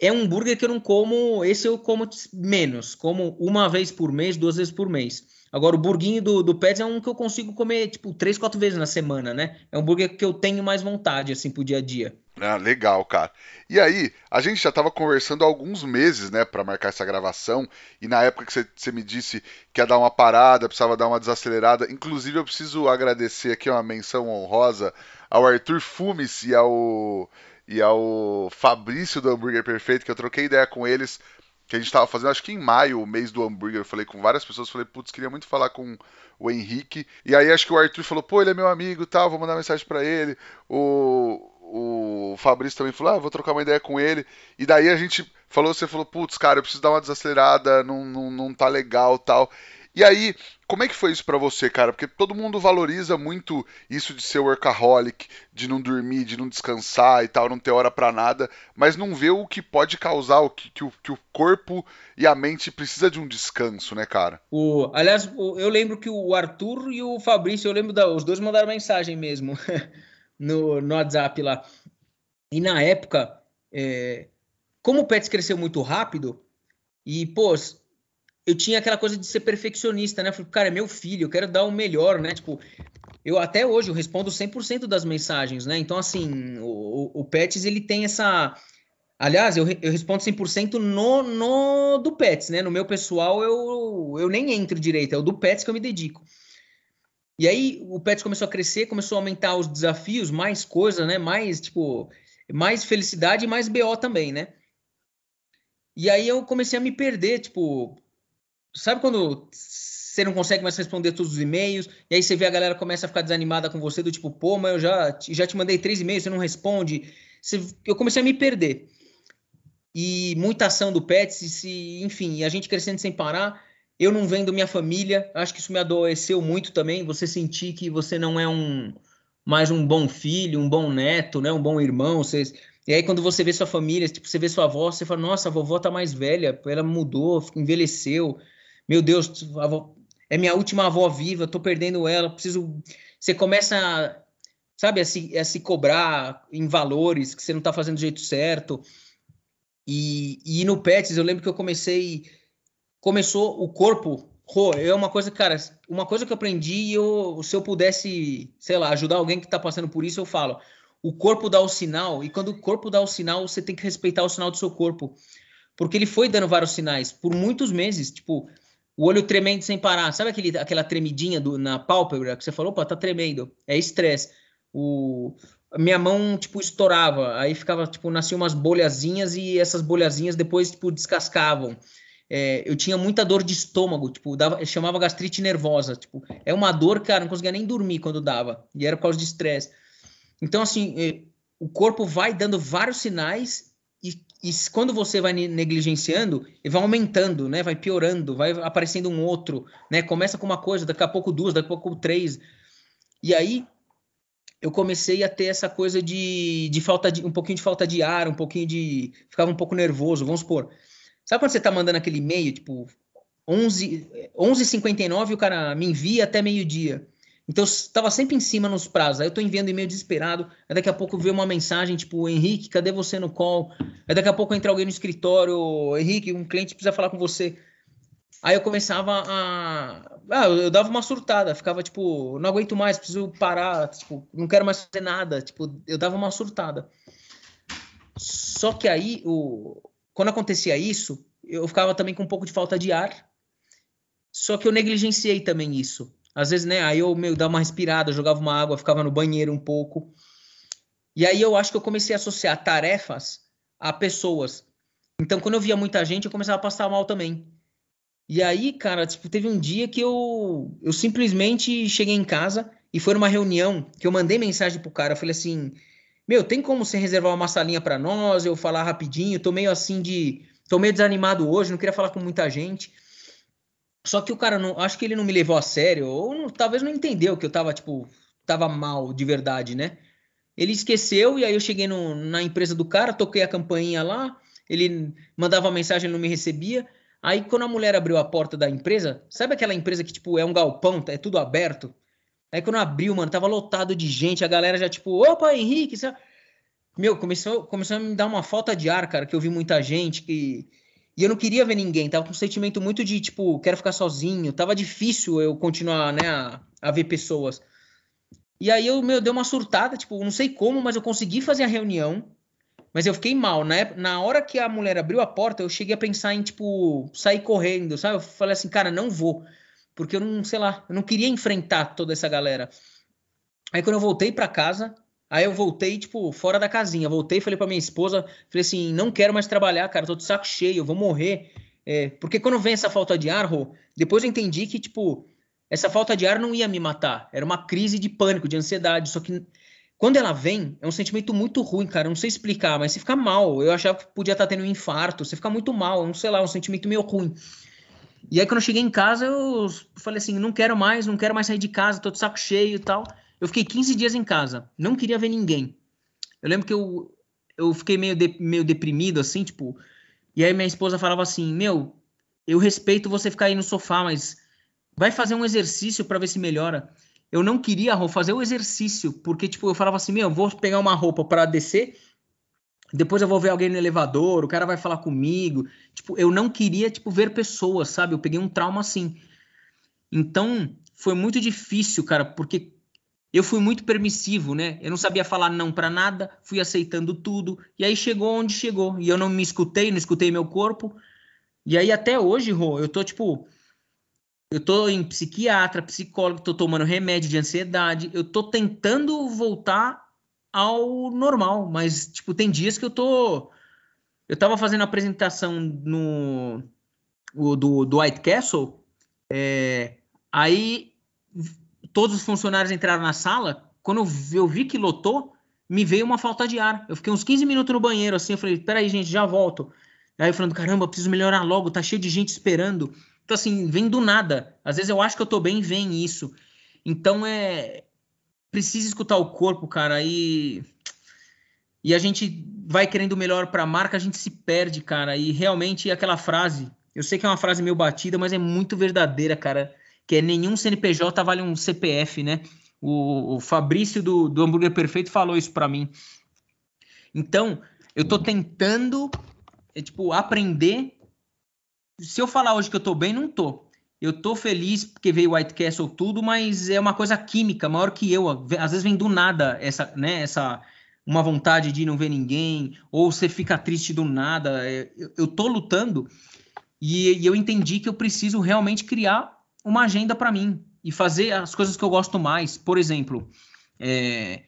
Speaker 2: É um hambúrguer que eu não como, esse eu como menos, como uma vez por mês, duas vezes por mês. Agora, o burguinho do, do Pets é um que eu consigo comer, tipo, três, quatro vezes na semana, né? É um hambúrguer que eu tenho mais vontade, assim, pro dia a dia.
Speaker 1: Ah, legal, cara. E aí, a gente já estava conversando há alguns meses, né, para marcar essa gravação, e na época que você me disse que ia dar uma parada, precisava dar uma desacelerada, inclusive eu preciso agradecer aqui uma menção honrosa ao Arthur Fumes e ao, e ao Fabrício do Hambúrguer Perfeito, que eu troquei ideia com eles, que a gente estava fazendo, acho que em maio, o mês do hambúrguer, eu falei com várias pessoas, falei, putz, queria muito falar com o Henrique, e aí acho que o Arthur falou, pô, ele é meu amigo tal, vou mandar mensagem para ele, o o Fabrício também falou, ah, vou trocar uma ideia com ele. E daí a gente falou, você falou, putz, cara, eu preciso dar uma desacelerada, não, não, não tá legal tal. E aí, como é que foi isso para você, cara? Porque todo mundo valoriza muito isso de ser workaholic, de não dormir, de não descansar e tal, não ter hora para nada, mas não vê o que pode causar, o que, que, o, que o corpo e a mente precisa de um descanso, né, cara?
Speaker 2: O, aliás, eu lembro que o Arthur e o Fabrício, eu lembro da, os dois mandaram mensagem mesmo. no, no WhatsApp lá. E na época, é, como o Pets cresceu muito rápido, e, pô, eu tinha aquela coisa de ser perfeccionista, né? Eu falei, cara, é meu filho, eu quero dar o melhor, né? Tipo, eu até hoje eu respondo 100% das mensagens, né? Então, assim, o, o Pets, ele tem essa... Aliás, eu, eu respondo 100% no, no do Pets, né? No meu pessoal, eu, eu nem entro direito, é o do Pets que eu me dedico. E aí o Pets começou a crescer, começou a aumentar os desafios, mais coisa, né? Mais, tipo, mais felicidade e mais BO também, né? E aí eu comecei a me perder, tipo, sabe quando você não consegue mais responder todos os e-mails, e aí você vê a galera começa a ficar desanimada com você, do tipo, pô, mas eu já, já te mandei três e-mails, você não responde. Você, eu comecei a me perder. E muita ação do Pets, se, enfim, a gente crescendo sem parar eu não vendo minha família, acho que isso me adoeceu muito também. Você sentir que você não é um mais um bom filho, um bom neto, né, um bom irmão. Você... E aí quando você vê sua família, tipo, você vê sua avó, você fala: "Nossa, a vovó tá mais velha, ela mudou, envelheceu. Meu Deus, avó... é minha última avó viva, tô perdendo ela, preciso". Você começa a, sabe, a se, a se cobrar em valores que você não tá fazendo do jeito certo. E, e no Pets, eu lembro que eu comecei começou o corpo. é uma coisa, cara, uma coisa que eu aprendi e eu, se eu pudesse, sei lá, ajudar alguém que tá passando por isso, eu falo. O corpo dá o sinal, e quando o corpo dá o sinal, você tem que respeitar o sinal do seu corpo. Porque ele foi dando vários sinais por muitos meses, tipo, o olho tremendo sem parar. Sabe aquele, aquela tremidinha do, na pálpebra que você falou, opa, tá tremendo. É estresse. O, minha mão, tipo, estourava. Aí ficava, tipo, nasciam umas bolhazinhas e essas bolhazinhas depois, tipo, descascavam é, eu tinha muita dor de estômago, tipo, dava, chamava gastrite nervosa, tipo, é uma dor, cara, não conseguia nem dormir quando dava, e era por causa de estresse. Então, assim, é, o corpo vai dando vários sinais e, e, quando você vai negligenciando, ele vai aumentando, né, vai piorando, vai aparecendo um outro, né, começa com uma coisa, daqui a pouco duas, daqui a pouco três, e aí eu comecei a ter essa coisa de, de falta de, um pouquinho de falta de ar, um pouquinho de, ficava um pouco nervoso, vamos supor, Sabe quando você tá mandando aquele e-mail, tipo, 11, 11h59 o cara me envia até meio-dia. Então eu estava sempre em cima nos prazos. Aí eu tô enviando e-mail desesperado. Aí daqui a pouco vê uma mensagem tipo, Henrique, cadê você no call? Aí daqui a pouco entra alguém no escritório, Henrique, um cliente precisa falar com você. Aí eu começava a. Ah, eu dava uma surtada, ficava tipo, não aguento mais, preciso parar, tipo, não quero mais fazer nada. Tipo, eu dava uma surtada. Só que aí, o... quando acontecia isso, eu ficava também com um pouco de falta de ar. Só que eu negligenciei também isso. Às vezes, né, aí eu meio dava uma respirada, jogava uma água, ficava no banheiro um pouco. E aí eu acho que eu comecei a associar tarefas a pessoas. Então, quando eu via muita gente, eu começava a passar mal também. E aí, cara, tipo, teve um dia que eu, eu simplesmente cheguei em casa e foi numa reunião que eu mandei mensagem pro cara. Eu falei assim: Meu, tem como você reservar uma salinha para nós? Eu falar rapidinho. Tô meio assim de. Tô meio desanimado hoje, não queria falar com muita gente. Só que o cara não. Acho que ele não me levou a sério, ou não, talvez não entendeu que eu tava, tipo, tava mal de verdade, né? Ele esqueceu, e aí eu cheguei no, na empresa do cara, toquei a campainha lá, ele mandava mensagem, ele não me recebia. Aí quando a mulher abriu a porta da empresa, sabe aquela empresa que, tipo, é um galpão, é tudo aberto? Aí quando abriu, mano, tava lotado de gente, a galera já, tipo, opa, Henrique, você... Meu, começou, começou a me dar uma falta de ar, cara, que eu vi muita gente, que e eu não queria ver ninguém, tava com um sentimento muito de, tipo, quero ficar sozinho. Tava difícil eu continuar, né, a, a ver pessoas. E aí eu, meu, deu uma surtada, tipo, não sei como, mas eu consegui fazer a reunião. Mas eu fiquei mal. Época, na hora que a mulher abriu a porta, eu cheguei a pensar em, tipo, sair correndo, sabe? Eu falei assim, cara, não vou. Porque eu não, sei lá, eu não queria enfrentar toda essa galera. Aí quando eu voltei para casa, Aí eu voltei, tipo, fora da casinha. Voltei, falei pra minha esposa, falei assim, não quero mais trabalhar, cara, tô de saco cheio, eu vou morrer. É, porque quando vem essa falta de ar, Rô, depois eu entendi que, tipo, essa falta de ar não ia me matar. Era uma crise de pânico, de ansiedade. Só que quando ela vem, é um sentimento muito ruim, cara. Eu não sei explicar, mas você fica mal. Eu achava que podia estar tendo um infarto. Você fica muito mal, não sei lá, um sentimento meio ruim. E aí, quando eu cheguei em casa, eu falei assim: não quero mais, não quero mais sair de casa, tô de saco cheio e tal. Eu fiquei 15 dias em casa, não queria ver ninguém. Eu lembro que eu, eu fiquei meio, de, meio deprimido, assim, tipo. E aí minha esposa falava assim: Meu, eu respeito você ficar aí no sofá, mas vai fazer um exercício para ver se melhora. Eu não queria fazer o exercício, porque, tipo, eu falava assim: Meu, vou pegar uma roupa para descer, depois eu vou ver alguém no elevador, o cara vai falar comigo. Tipo, eu não queria, tipo, ver pessoas, sabe? Eu peguei um trauma assim. Então, foi muito difícil, cara, porque eu fui muito permissivo, né? Eu não sabia falar não para nada, fui aceitando tudo, e aí chegou onde chegou. E eu não me escutei, não escutei meu corpo. E aí até hoje, Rô, eu tô tipo. Eu tô em psiquiatra, psicólogo, tô tomando remédio de ansiedade, eu tô tentando voltar ao normal, mas, tipo, tem dias que eu tô. Eu tava fazendo apresentação no. do, do White Castle, é, aí todos os funcionários entraram na sala, quando eu vi que lotou, me veio uma falta de ar. Eu fiquei uns 15 minutos no banheiro, assim, eu falei, peraí, gente, já volto. Aí eu falando, caramba, preciso melhorar logo, tá cheio de gente esperando. Então, assim, vem do nada. Às vezes eu acho que eu tô bem, vem isso. Então, é... Precisa escutar o corpo, cara, e... E a gente vai querendo o melhor pra marca, a gente se perde, cara. E realmente aquela frase, eu sei que é uma frase meio batida, mas é muito verdadeira, cara que é nenhum CNPJ vale um CPF, né? O, o Fabrício do, do Hambúrguer Perfeito falou isso para mim. Então, eu tô tentando, é, tipo, aprender. Se eu falar hoje que eu tô bem, não tô. Eu tô feliz porque veio White Castle tudo, mas é uma coisa química, maior que eu. Às vezes vem do nada essa, né, essa uma vontade de não ver ninguém, ou você fica triste do nada. É, eu, eu tô lutando e, e eu entendi que eu preciso realmente criar uma agenda para mim e fazer as coisas que eu gosto mais. Por exemplo, é,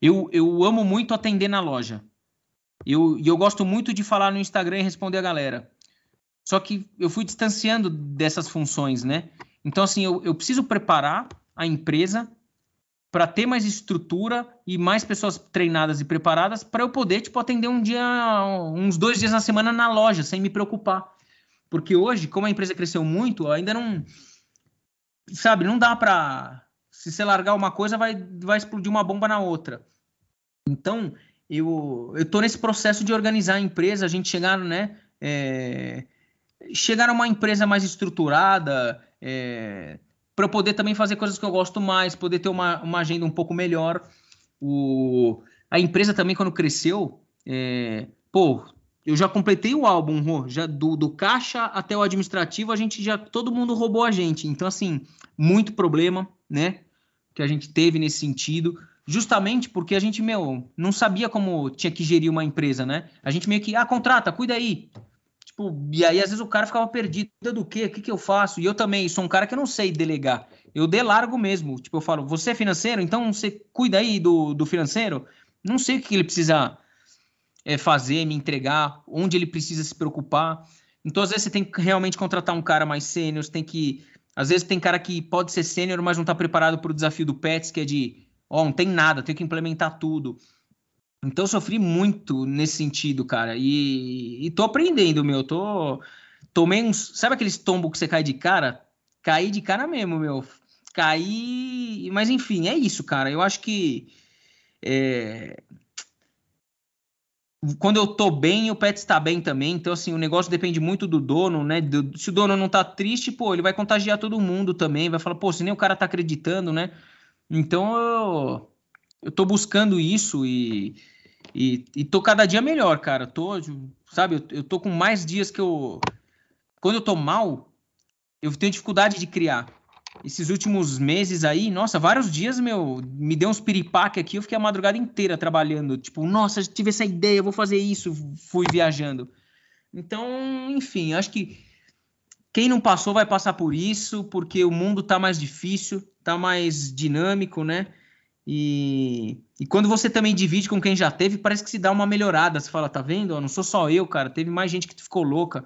Speaker 2: eu, eu amo muito atender na loja. Eu, eu gosto muito de falar no Instagram e responder a galera. Só que eu fui distanciando dessas funções, né? Então, assim, eu, eu preciso preparar a empresa para ter mais estrutura e mais pessoas treinadas e preparadas para eu poder, tipo, atender um dia, uns dois dias na semana na loja, sem me preocupar. Porque hoje, como a empresa cresceu muito, ainda não sabe, não dá para se você largar uma coisa vai vai explodir uma bomba na outra. Então, eu tô nesse processo de organizar a empresa, a gente chegar, né, é, chegar a uma empresa mais estruturada, é, para poder também fazer coisas que eu gosto mais, poder ter uma, uma agenda um pouco melhor. O, a empresa também, quando cresceu, é, pô, eu já completei o álbum, já do, do caixa até o administrativo, a gente já todo mundo roubou a gente. Então, assim, muito problema, né? Que a gente teve nesse sentido, justamente porque a gente, meu, não sabia como tinha que gerir uma empresa, né? A gente meio que, ah, contrata, cuida aí. Tipo, e aí às vezes o cara ficava perdido do quê? O que, que eu faço? E eu também sou um cara que eu não sei delegar. Eu delargo mesmo. Tipo, eu falo, você é financeiro? Então você cuida aí do, do financeiro? Não sei o que ele precisa é, fazer, me entregar, onde ele precisa se preocupar. Então, às vezes, você tem que realmente contratar um cara mais sênior, tem que. Às vezes tem cara que pode ser sênior, mas não está preparado para o desafio do Pets, que é de, ó, oh, não tem nada, tem que implementar tudo. Então sofri muito nesse sentido, cara. E, e tô aprendendo, meu. Tô. Tomei uns. Sabe aqueles tombos que você cai de cara? Caí de cara mesmo, meu. Caí. Mas enfim, é isso, cara. Eu acho que. É... Quando eu tô bem, o pet está bem também. Então, assim, o negócio depende muito do dono, né? Do... se o dono não tá triste, pô, ele vai contagiar todo mundo também. Vai falar, pô, se nem o cara tá acreditando, né? Então eu, eu tô buscando isso e e, e tô cada dia melhor, cara. Tô, sabe, eu, eu tô com mais dias que eu. Quando eu tô mal, eu tenho dificuldade de criar. Esses últimos meses aí, nossa, vários dias, meu, me deu uns piripaque aqui, eu fiquei a madrugada inteira trabalhando. Tipo, nossa, tive essa ideia, vou fazer isso, fui viajando. Então, enfim, acho que quem não passou vai passar por isso, porque o mundo tá mais difícil, tá mais dinâmico, né? E, e quando você também divide com quem já teve, parece que se dá uma melhorada. Você fala, tá vendo? Não sou só eu, cara. Teve mais gente que ficou louca.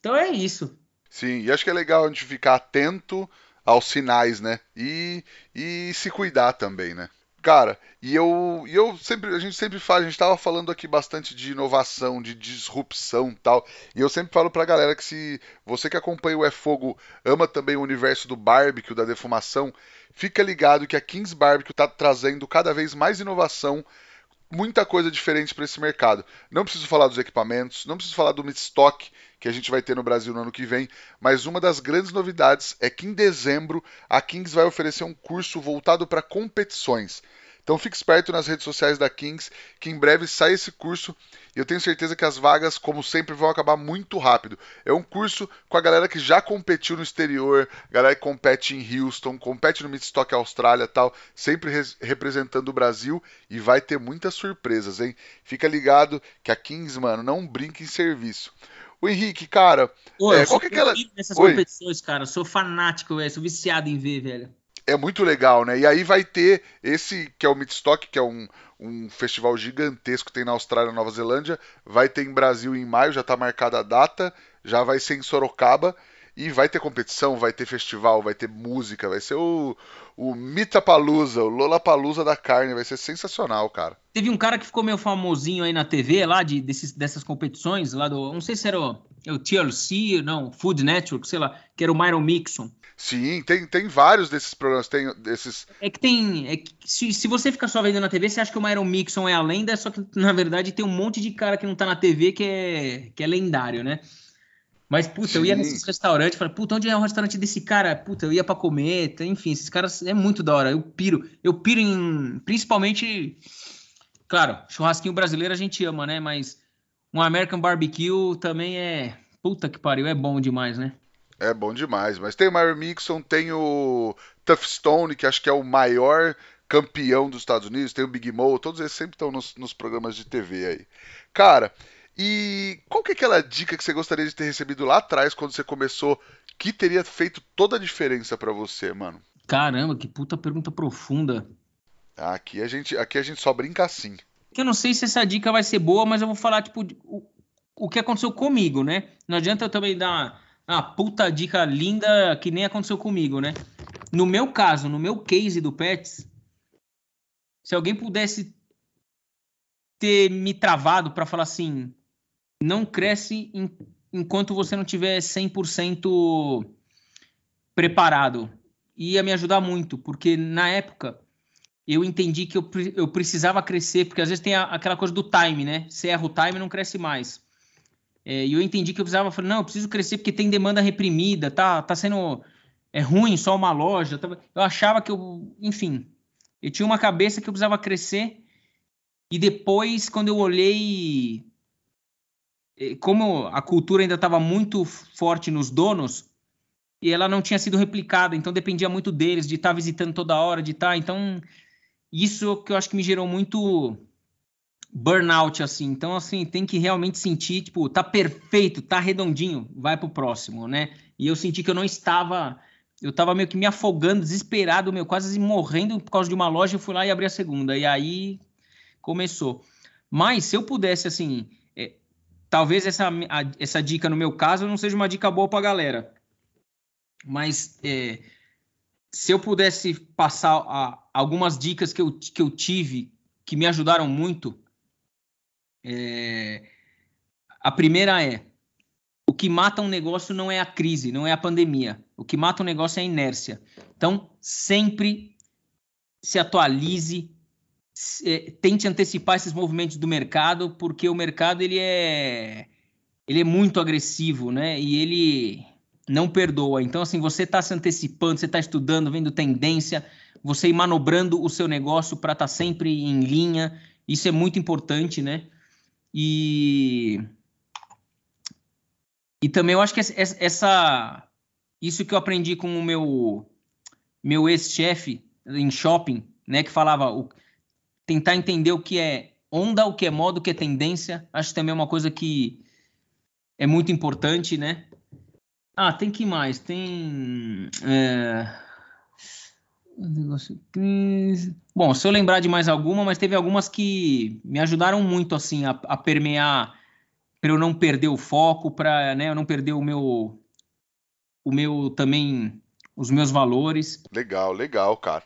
Speaker 2: Então é isso.
Speaker 1: Sim, e acho que é legal a gente ficar atento aos sinais, né? E, e se cuidar também, né? Cara, e eu, e eu sempre, a gente sempre fala, a gente estava falando aqui bastante de inovação, de disrupção tal, e eu sempre falo pra galera que se você que acompanha o É Fogo ama também o universo do barbecue, da defumação, fica ligado que a Kings Barbecue está trazendo cada vez mais inovação, muita coisa diferente para esse mercado. Não preciso falar dos equipamentos, não preciso falar do Midstock que a gente vai ter no Brasil no ano que vem, mas uma das grandes novidades é que em dezembro a Kings vai oferecer um curso voltado para competições. Então fique esperto nas redes sociais da Kings, que em breve sai esse curso e eu tenho certeza que as vagas, como sempre, vão acabar muito rápido. É um curso com a galera que já competiu no exterior, galera que compete em Houston, compete no Midstock Austrália tal, sempre representando o Brasil e vai ter muitas surpresas, hein? Fica ligado que a Kings, mano, não brinca em serviço. O Henrique, cara,
Speaker 2: Ô, é, qual que é aquela. Nessas Oi? competições, cara, sou fanático, velho, sou viciado em ver, velho
Speaker 1: é muito legal, né? E aí vai ter esse que é o Midstock, que é um, um festival gigantesco tem na Austrália e Nova Zelândia, vai ter em Brasil em maio, já está marcada a data, já vai ser em Sorocaba e vai ter competição, vai ter festival, vai ter música, vai ser o, o Mitapalusa, o Lollapalooza da carne, vai ser sensacional, cara.
Speaker 2: Teve um cara que ficou meio famosinho aí na TV lá de desses, dessas competições lá do, não sei se era o, o TLC, não, Food Network, sei lá, que era o Myron Mixon.
Speaker 1: Sim, tem, tem vários desses programas, tem desses...
Speaker 2: É que tem, é que se, se você ficar só vendo na TV, você acha que o Myron Mixon é a lenda, só que na verdade tem um monte de cara que não tá na TV que é, que é lendário, né? Mas, puta, Sim. eu ia nesses restaurantes, falei, puta, onde é o restaurante desse cara? Puta, eu ia pra comer, enfim, esses caras é muito da hora, eu piro, eu piro em, principalmente, claro, churrasquinho brasileiro a gente ama, né, mas um American Barbecue também é, puta que pariu, é bom demais, né?
Speaker 1: É bom demais, mas tem o Myron Mixon, tem o Tough Stone, que acho que é o maior campeão dos Estados Unidos, tem o Big Mo, todos eles sempre estão nos, nos programas de TV aí. Cara, e qual que é aquela dica que você gostaria de ter recebido lá atrás quando você começou que teria feito toda a diferença para você, mano?
Speaker 2: Caramba, que puta pergunta profunda.
Speaker 1: Aqui a gente, aqui a gente só brinca assim.
Speaker 2: Eu não sei se essa dica vai ser boa, mas eu vou falar tipo o, o que aconteceu comigo, né? Não adianta eu também dar uma puta dica linda que nem aconteceu comigo, né? No meu caso, no meu case do Pets, se alguém pudesse ter me travado para falar assim, não cresce em, enquanto você não tiver 100% preparado. Ia me ajudar muito, porque na época eu entendi que eu, eu precisava crescer, porque às vezes tem a, aquela coisa do time, né? Se erra o time, não cresce mais. É, e eu entendi que eu precisava, falei, não, eu preciso crescer porque tem demanda reprimida, tá, tá sendo é ruim só uma loja. Tá... Eu achava que eu, enfim, eu tinha uma cabeça que eu precisava crescer. E depois, quando eu olhei, é, como a cultura ainda estava muito forte nos donos, e ela não tinha sido replicada, então dependia muito deles, de estar tá visitando toda hora, de estar. Tá, então, isso que eu acho que me gerou muito burnout, assim. Então, assim, tem que realmente sentir, tipo, tá perfeito, tá redondinho, vai pro próximo, né? E eu senti que eu não estava. Eu tava meio que me afogando, desesperado, meu, quase morrendo por causa de uma loja. Eu fui lá e abri a segunda. E aí começou. Mas se eu pudesse, assim, é, talvez essa, a, essa dica no meu caso não seja uma dica boa pra galera. Mas é, se eu pudesse passar a, algumas dicas que eu, que eu tive que me ajudaram muito, é, a primeira é: o que mata um negócio não é a crise, não é a pandemia. O que mata um negócio é a inércia. Então, sempre se atualize, é, tente antecipar esses movimentos do mercado, porque o mercado ele é ele é muito agressivo, né? E ele não perdoa. Então, assim, você está se antecipando, você está estudando, vendo tendência, você ir manobrando o seu negócio para estar tá sempre em linha. Isso é muito importante, né? E e também eu acho que essa isso que eu aprendi com o meu meu ex-chefe em shopping, né, que falava o, tentar entender o que é onda, o que é moda, o que é tendência, acho que também é uma coisa que é muito importante, né? Ah, tem que mais? Tem. É... Bom, se eu lembrar de mais alguma, mas teve algumas que me ajudaram muito assim a, a permear para eu não perder o foco, para né, eu não perder o meu o meu também os meus valores.
Speaker 1: Legal, legal, cara.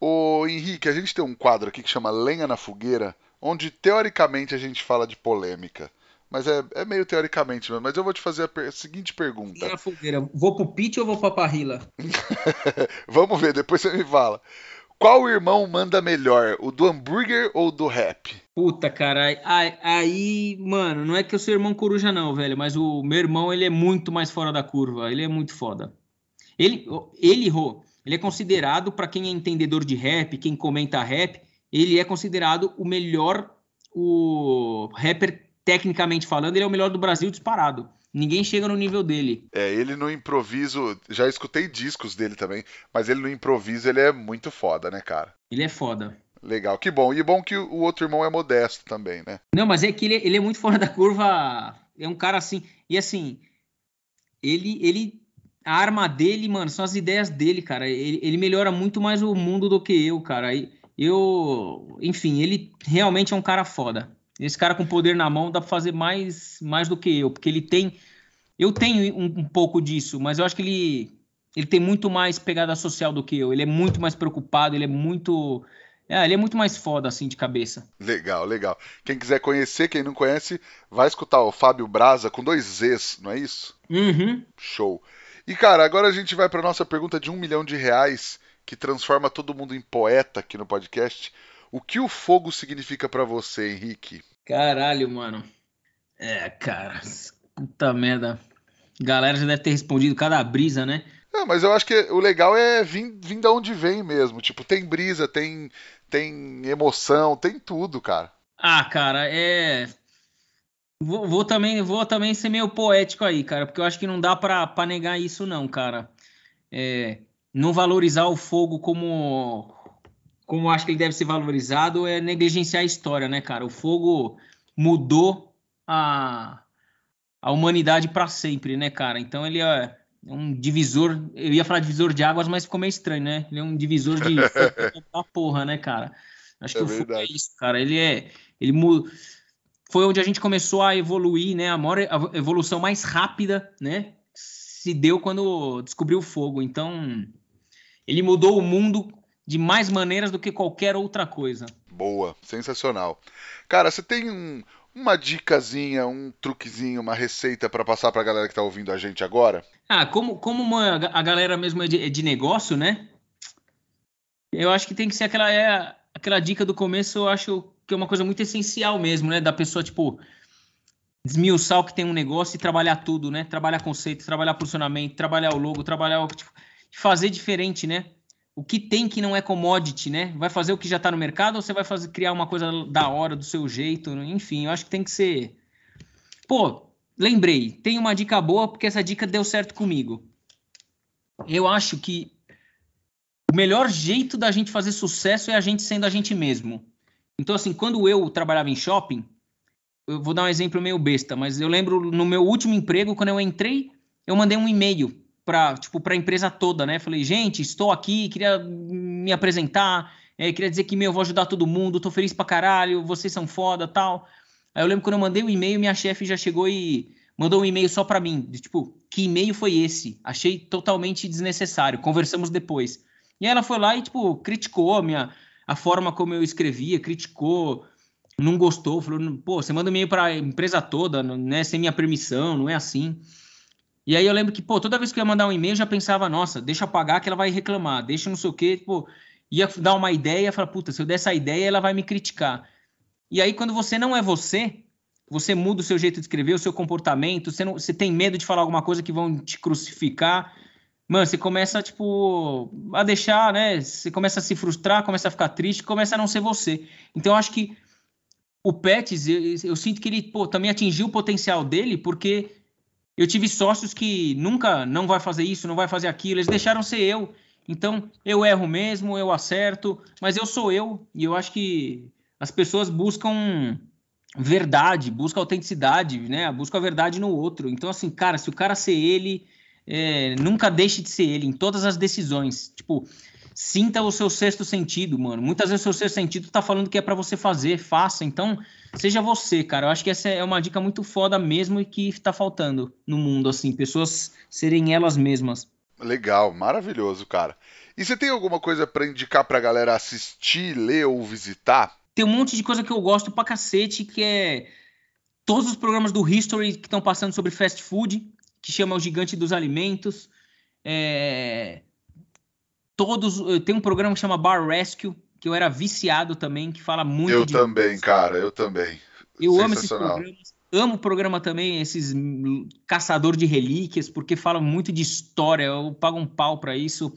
Speaker 1: Ô Henrique, a gente tem um quadro aqui que chama Lenha na Fogueira, onde teoricamente a gente fala de polêmica. Mas é, é meio teoricamente mesmo. Mas eu vou te fazer a per seguinte pergunta.
Speaker 2: E a fogueira, vou pro pit ou vou pra parrila?
Speaker 1: Vamos ver, depois você me fala. Qual irmão manda melhor, o do hambúrguer ou do rap?
Speaker 2: Puta, cara, aí, aí, mano, não é que eu sou irmão coruja não, velho, mas o meu irmão, ele é muito mais fora da curva, ele é muito foda. Ele, ele, ele é considerado, para quem é entendedor de rap, quem comenta rap, ele é considerado o melhor o rapper tecnicamente falando, ele é o melhor do Brasil disparado. Ninguém chega no nível dele.
Speaker 1: É, ele no improviso, já escutei discos dele também, mas ele no improviso ele é muito foda, né, cara?
Speaker 2: Ele é foda.
Speaker 1: Legal, que bom. E bom que o outro irmão é modesto também, né?
Speaker 2: Não, mas é que ele, ele é muito fora da curva. É um cara assim. E assim, ele, ele. A arma dele, mano, são as ideias dele, cara. Ele, ele melhora muito mais o mundo do que eu, cara. Eu. Enfim, ele realmente é um cara foda. Esse cara com poder na mão dá para fazer mais, mais do que eu, porque ele tem. Eu tenho um, um, pouco disso, mas eu acho que ele, ele tem muito mais pegada social do que eu. Ele é muito mais preocupado, ele é muito. É, ele é muito mais foda, assim, de cabeça.
Speaker 1: Legal, legal. Quem quiser conhecer, quem não conhece, vai escutar o Fábio Braza com dois Zs, não é isso?
Speaker 2: Uhum.
Speaker 1: Show. E, cara, agora a gente vai para nossa pergunta de um milhão de reais, que transforma todo mundo em poeta aqui no podcast. O que o fogo significa para você, Henrique?
Speaker 2: Caralho, mano. É, cara. Puta merda. Galera já deve ter respondido cada brisa, né?
Speaker 1: É, mas eu acho que o legal é vir, vir da onde vem mesmo. Tipo, tem brisa, tem, tem emoção, tem tudo, cara.
Speaker 2: Ah, cara, é. Vou, vou, também, vou também ser meio poético aí, cara, porque eu acho que não dá pra, pra negar isso, não, cara. É, não valorizar o fogo como como acho que ele deve ser valorizado, é negligenciar a história, né, cara? O fogo mudou a, a humanidade para sempre, né, cara? Então ele é um divisor. Eu ia falar divisor de águas, mas ficou meio estranho, né? Ele é um divisor de da porra, né, cara? Acho que é o fogo é isso, cara. Ele é. Ele mu... Foi onde a gente começou a evoluir, né? A maior a evolução mais rápida, né? Se deu quando descobriu o fogo. Então, ele mudou o mundo de mais maneiras do que qualquer outra coisa.
Speaker 1: Boa, sensacional. Cara, você tem um, uma dicasinha, um truquezinho, uma receita para passar para a galera que está ouvindo a gente agora?
Speaker 2: Ah, como, como uma, a galera mesmo é de, é de, negócio, né? Eu acho que tem que ser aquela, é, aquela dica do começo, eu acho que é uma coisa muito essencial mesmo, né? Da pessoa, tipo, desmiuçar o que tem um negócio e trabalhar tudo, né? Trabalhar conceito, trabalhar posicionamento, trabalhar o logo, trabalhar o. Tipo, fazer diferente, né? O que tem que não é commodity, né? Vai fazer o que já está no mercado ou você vai fazer, criar uma coisa da hora, do seu jeito? Enfim, eu acho que tem que ser. Pô, lembrei, tem uma dica boa porque essa dica deu certo comigo. Eu acho que o melhor jeito da gente fazer sucesso é a gente sendo a gente mesmo. Então, assim, quando eu trabalhava em shopping, eu vou dar um exemplo meio besta, mas eu lembro no meu último emprego, quando eu entrei, eu mandei um e-mail para tipo, a empresa toda, né? Falei, gente, estou aqui, queria me apresentar, é, queria dizer que meu, eu vou ajudar todo mundo, tô feliz pra caralho, vocês são foda tal. Aí eu lembro quando eu mandei o um e-mail, minha chefe já chegou e mandou um e-mail só para mim, de, tipo, que e-mail foi esse? Achei totalmente desnecessário, conversamos depois. E ela foi lá e, tipo, criticou a minha a forma como eu escrevia, criticou não gostou, falou, pô, você manda e-mail para a empresa toda, né, sem minha permissão, não é assim. E aí eu lembro que, pô, toda vez que eu ia mandar um e-mail, eu já pensava, nossa, deixa eu pagar que ela vai reclamar, deixa não sei o quê, ia dar uma ideia, falar, puta, se eu der essa ideia, ela vai me criticar. E aí, quando você não é você, você muda o seu jeito de escrever, o seu comportamento, você, não, você tem medo de falar alguma coisa que vão te crucificar, mano, você começa, tipo, a deixar, né, você começa a se frustrar, começa a ficar triste, começa a não ser você. Então, eu acho que o Pets, eu, eu, sinto que ele pô, também atingiu o potencial dele, porque eu tive sócios que nunca não vai fazer isso, não vai fazer aquilo, eles deixaram ser eu. Então, eu erro mesmo, eu acerto, mas eu sou eu, e eu acho que as pessoas buscam verdade, buscam autenticidade, né? Buscam a verdade no outro. Então, assim, cara, se o cara ser ele, é, nunca deixe de ser ele em todas as decisões. Tipo, sinta o seu sexto sentido, mano. Muitas vezes o seu sexto sentido tá falando que é para você fazer, faça. Então, seja você, cara. Eu acho que essa é uma dica muito foda mesmo e que tá faltando no mundo, assim, pessoas serem elas mesmas.
Speaker 1: Legal, maravilhoso, cara. E você tem alguma coisa para indicar pra galera assistir, ler ou visitar?
Speaker 2: Tem um monte de coisa que eu gosto pra cacete, que é todos os programas do History que estão passando sobre fast food, que chama o Gigante dos Alimentos. É todos. Eh, tem um programa que chama Bar Rescue, que eu era viciado também, que fala muito.
Speaker 1: Eu de também, cara, eu também.
Speaker 2: Eu amo esses programas. Amo o programa também, esses caçador de relíquias, porque fala muito de história. Eu pago um pau para isso.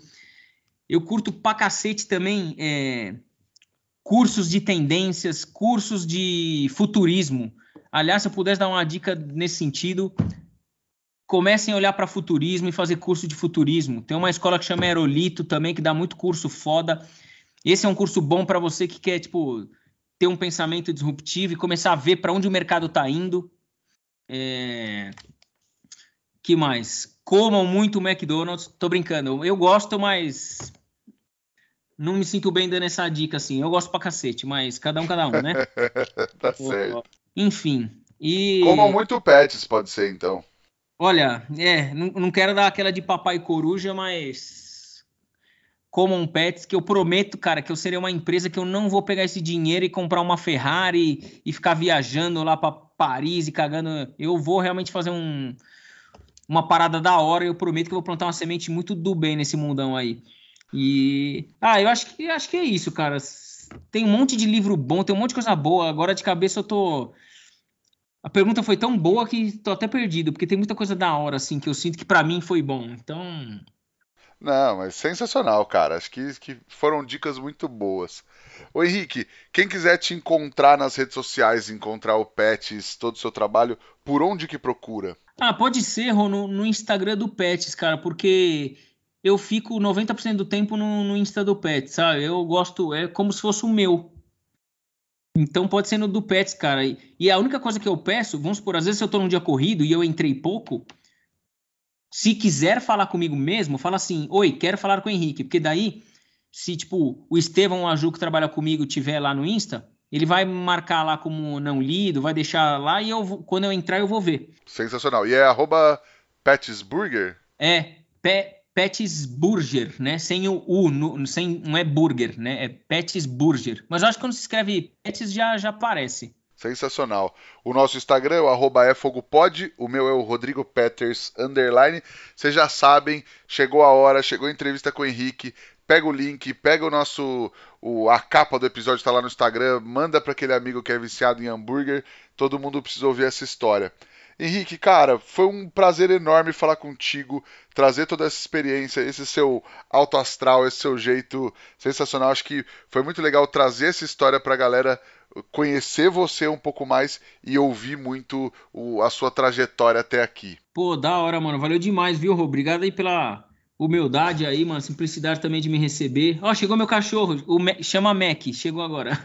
Speaker 2: Eu curto pra cacete também é, cursos de tendências, cursos de futurismo. Aliás, se eu pudesse dar uma dica nesse sentido, comecem a olhar para futurismo e fazer curso de futurismo. Tem uma escola que chama Aerolito também, que dá muito curso foda. Esse é um curso bom para você que quer, tipo, ter um pensamento disruptivo e começar a ver para onde o mercado está indo. É... que mais? Comam muito McDonald's. Tô brincando. Eu gosto, mas não me sinto bem dando essa dica assim. Eu gosto pra cacete, mas cada um, cada um, né?
Speaker 1: tá certo.
Speaker 2: Enfim. E...
Speaker 1: Comam muito pets, pode ser, então.
Speaker 2: Olha, é, não, não quero dar aquela de papai coruja, mas Common Pets, que eu prometo, cara, que eu serei uma empresa que eu não vou pegar esse dinheiro e comprar uma Ferrari e ficar viajando lá para Paris e cagando. Eu vou realmente fazer um, uma parada da hora e eu prometo que eu vou plantar uma semente muito do bem nesse mundão aí. E ah, eu acho que acho que é isso, cara. Tem um monte de livro bom, tem um monte de coisa boa. Agora de cabeça eu tô a pergunta foi tão boa que tô até perdido, porque tem muita coisa da hora, assim, que eu sinto que para mim foi bom. Então.
Speaker 1: Não, mas sensacional, cara. Acho que, que foram dicas muito boas. Ô Henrique, quem quiser te encontrar nas redes sociais, encontrar o Pets, todo o seu trabalho, por onde que procura?
Speaker 2: Ah, pode ser, Rô, no, no Instagram do Pets, cara, porque eu fico 90% do tempo no, no Insta do Pets, sabe? Eu gosto, é como se fosse o meu. Então pode ser no do Pets, cara. E a única coisa que eu peço, vamos por, às vezes eu tô num dia corrido e eu entrei pouco, se quiser falar comigo mesmo, fala assim: "Oi, quero falar com o Henrique", porque daí se tipo o Estevão Aju que trabalha comigo tiver lá no Insta, ele vai marcar lá como não lido, vai deixar lá e eu quando eu entrar eu vou ver.
Speaker 1: Sensacional. E é arroba Petsburger?
Speaker 2: É, pé Petisburger, né? Sem o U, no, sem, não é burger, né? É Petisburger. Mas eu acho que quando se escreve Petis já, já aparece.
Speaker 1: Sensacional. O nosso Instagram é o efogopod, o meu é o Rodrigo Peters, underline. Vocês já sabem, chegou a hora, chegou a entrevista com o Henrique. Pega o link, pega o nosso o, a capa do episódio está lá no Instagram. Manda para aquele amigo que é viciado em hambúrguer. Todo mundo precisa ouvir essa história. Henrique, cara, foi um prazer enorme falar contigo, trazer toda essa experiência, esse seu alto astral, esse seu jeito sensacional. Acho que foi muito legal trazer essa história para a galera conhecer você um pouco mais e ouvir muito o, a sua trajetória até aqui.
Speaker 2: Pô, da hora, mano. Valeu demais, viu, Rô? Obrigado aí pela humildade aí, mano. Simplicidade também de me receber. Ó, chegou meu cachorro. O Mac, chama Mac. Chegou agora.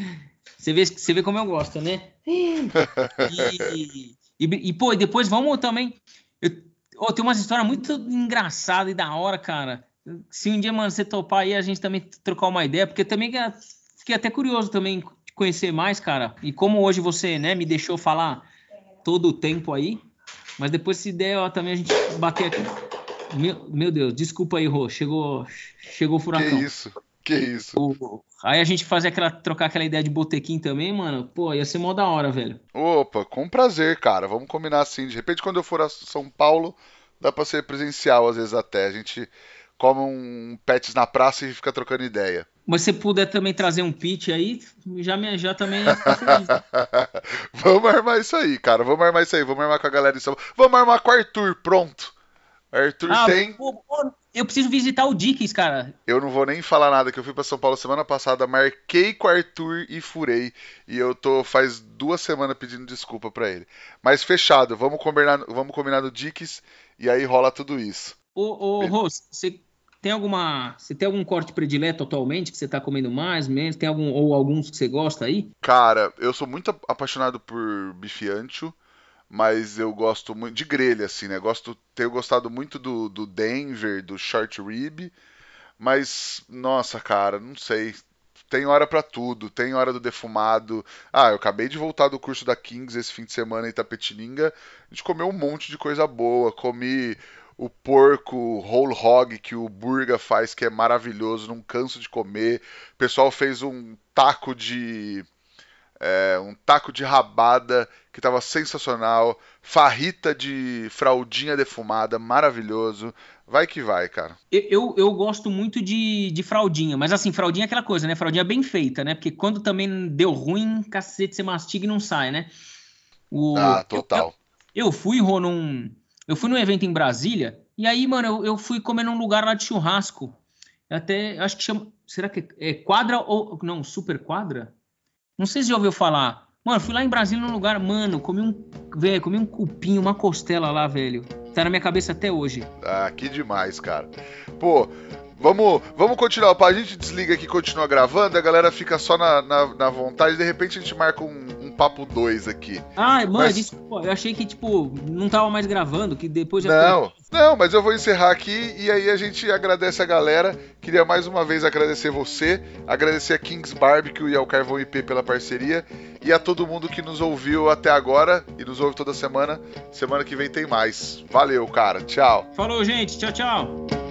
Speaker 2: você, vê, você vê como eu gosto, né? E, e, e pô, e depois vamos também. Eu, oh, tem umas histórias muito engraçadas e da hora, cara. Se um dia, mano, você topar aí, a gente também trocar uma ideia, porque também fiquei até curioso também de conhecer mais, cara. E como hoje você, né, me deixou falar todo o tempo aí, mas depois se der, ó, também a gente bater aqui. Meu, meu Deus, desculpa aí, Rô, chegou, chegou o furacão.
Speaker 1: Que isso? Que isso?
Speaker 2: O, aí a gente fazer aquela, trocar aquela ideia de botequim também, mano, pô, ia ser mó da hora, velho.
Speaker 1: Opa, com prazer, cara. Vamos combinar assim. De repente, quando eu for a São Paulo, dá pra ser presencial às vezes até. A gente come um pets na praça e fica trocando ideia.
Speaker 2: Mas se puder também trazer um pitch aí, já, me, já também
Speaker 1: Vamos armar isso aí, cara. Vamos armar isso aí. Vamos armar com a galera em São Paulo. Vamos armar com o Arthur, pronto. Arthur ah, tem. Pô,
Speaker 2: pô, eu preciso visitar o Dickies, cara.
Speaker 1: Eu não vou nem falar nada, que eu fui para São Paulo semana passada, marquei com o Arthur e furei. E eu tô faz duas semanas pedindo desculpa para ele. Mas fechado, vamos combinar, vamos combinar no Dickies e aí rola tudo isso.
Speaker 2: Ô, ô Ros, você tem alguma. Você tem algum corte predileto atualmente que você tá comendo mais, menos? Tem algum, ou alguns que você gosta aí?
Speaker 1: Cara, eu sou muito apaixonado por bife ancho mas eu gosto muito de grelha, assim, né? Gosto, tenho gostado muito do, do Denver, do Short Rib, mas, nossa, cara, não sei. Tem hora para tudo, tem hora do defumado. Ah, eu acabei de voltar do curso da Kings esse fim de semana em Tapetininga. A gente comeu um monte de coisa boa. Comi o porco whole hog que o Burga faz, que é maravilhoso, não canso de comer. O pessoal fez um taco de é, um taco de rabada que estava sensacional, farrita de fraldinha defumada, maravilhoso. Vai que vai, cara.
Speaker 2: Eu, eu, gosto muito de, de fraldinha, mas assim, fraldinha é aquela coisa, né? Fraldinha bem feita, né? Porque quando também deu ruim, cacete, você mastiga e não sai, né?
Speaker 1: O, ah, total.
Speaker 2: Eu, eu, fui, Rô, num, eu fui num evento em Brasília, e aí, mano, eu, eu fui comer num lugar lá de churrasco. Até, acho que chama. Será que é, é quadra ou. Não, super quadra? Não sei se já ouviu falar. Mano, fui lá em Brasília num lugar, mano, comi um. Velho, comi um cupim, uma costela lá, velho. Tá na minha cabeça até hoje.
Speaker 1: Ah, que demais, cara. Pô, Vamos, vamos continuar. A gente desliga aqui e continua gravando, a galera fica só na, na, na vontade, de repente a gente marca um, um papo 2 aqui.
Speaker 2: Ah, mano, mas... desculpa, eu achei que, tipo, não tava mais gravando, que depois já.
Speaker 1: Não, foi... não, mas eu vou encerrar aqui e aí a gente agradece a galera. Queria mais uma vez agradecer você, agradecer a Kings Barbecue e ao Carvão IP pela parceria e a todo mundo que nos ouviu até agora e nos ouve toda semana. Semana que vem tem mais. Valeu, cara. Tchau.
Speaker 2: Falou, gente. Tchau, tchau.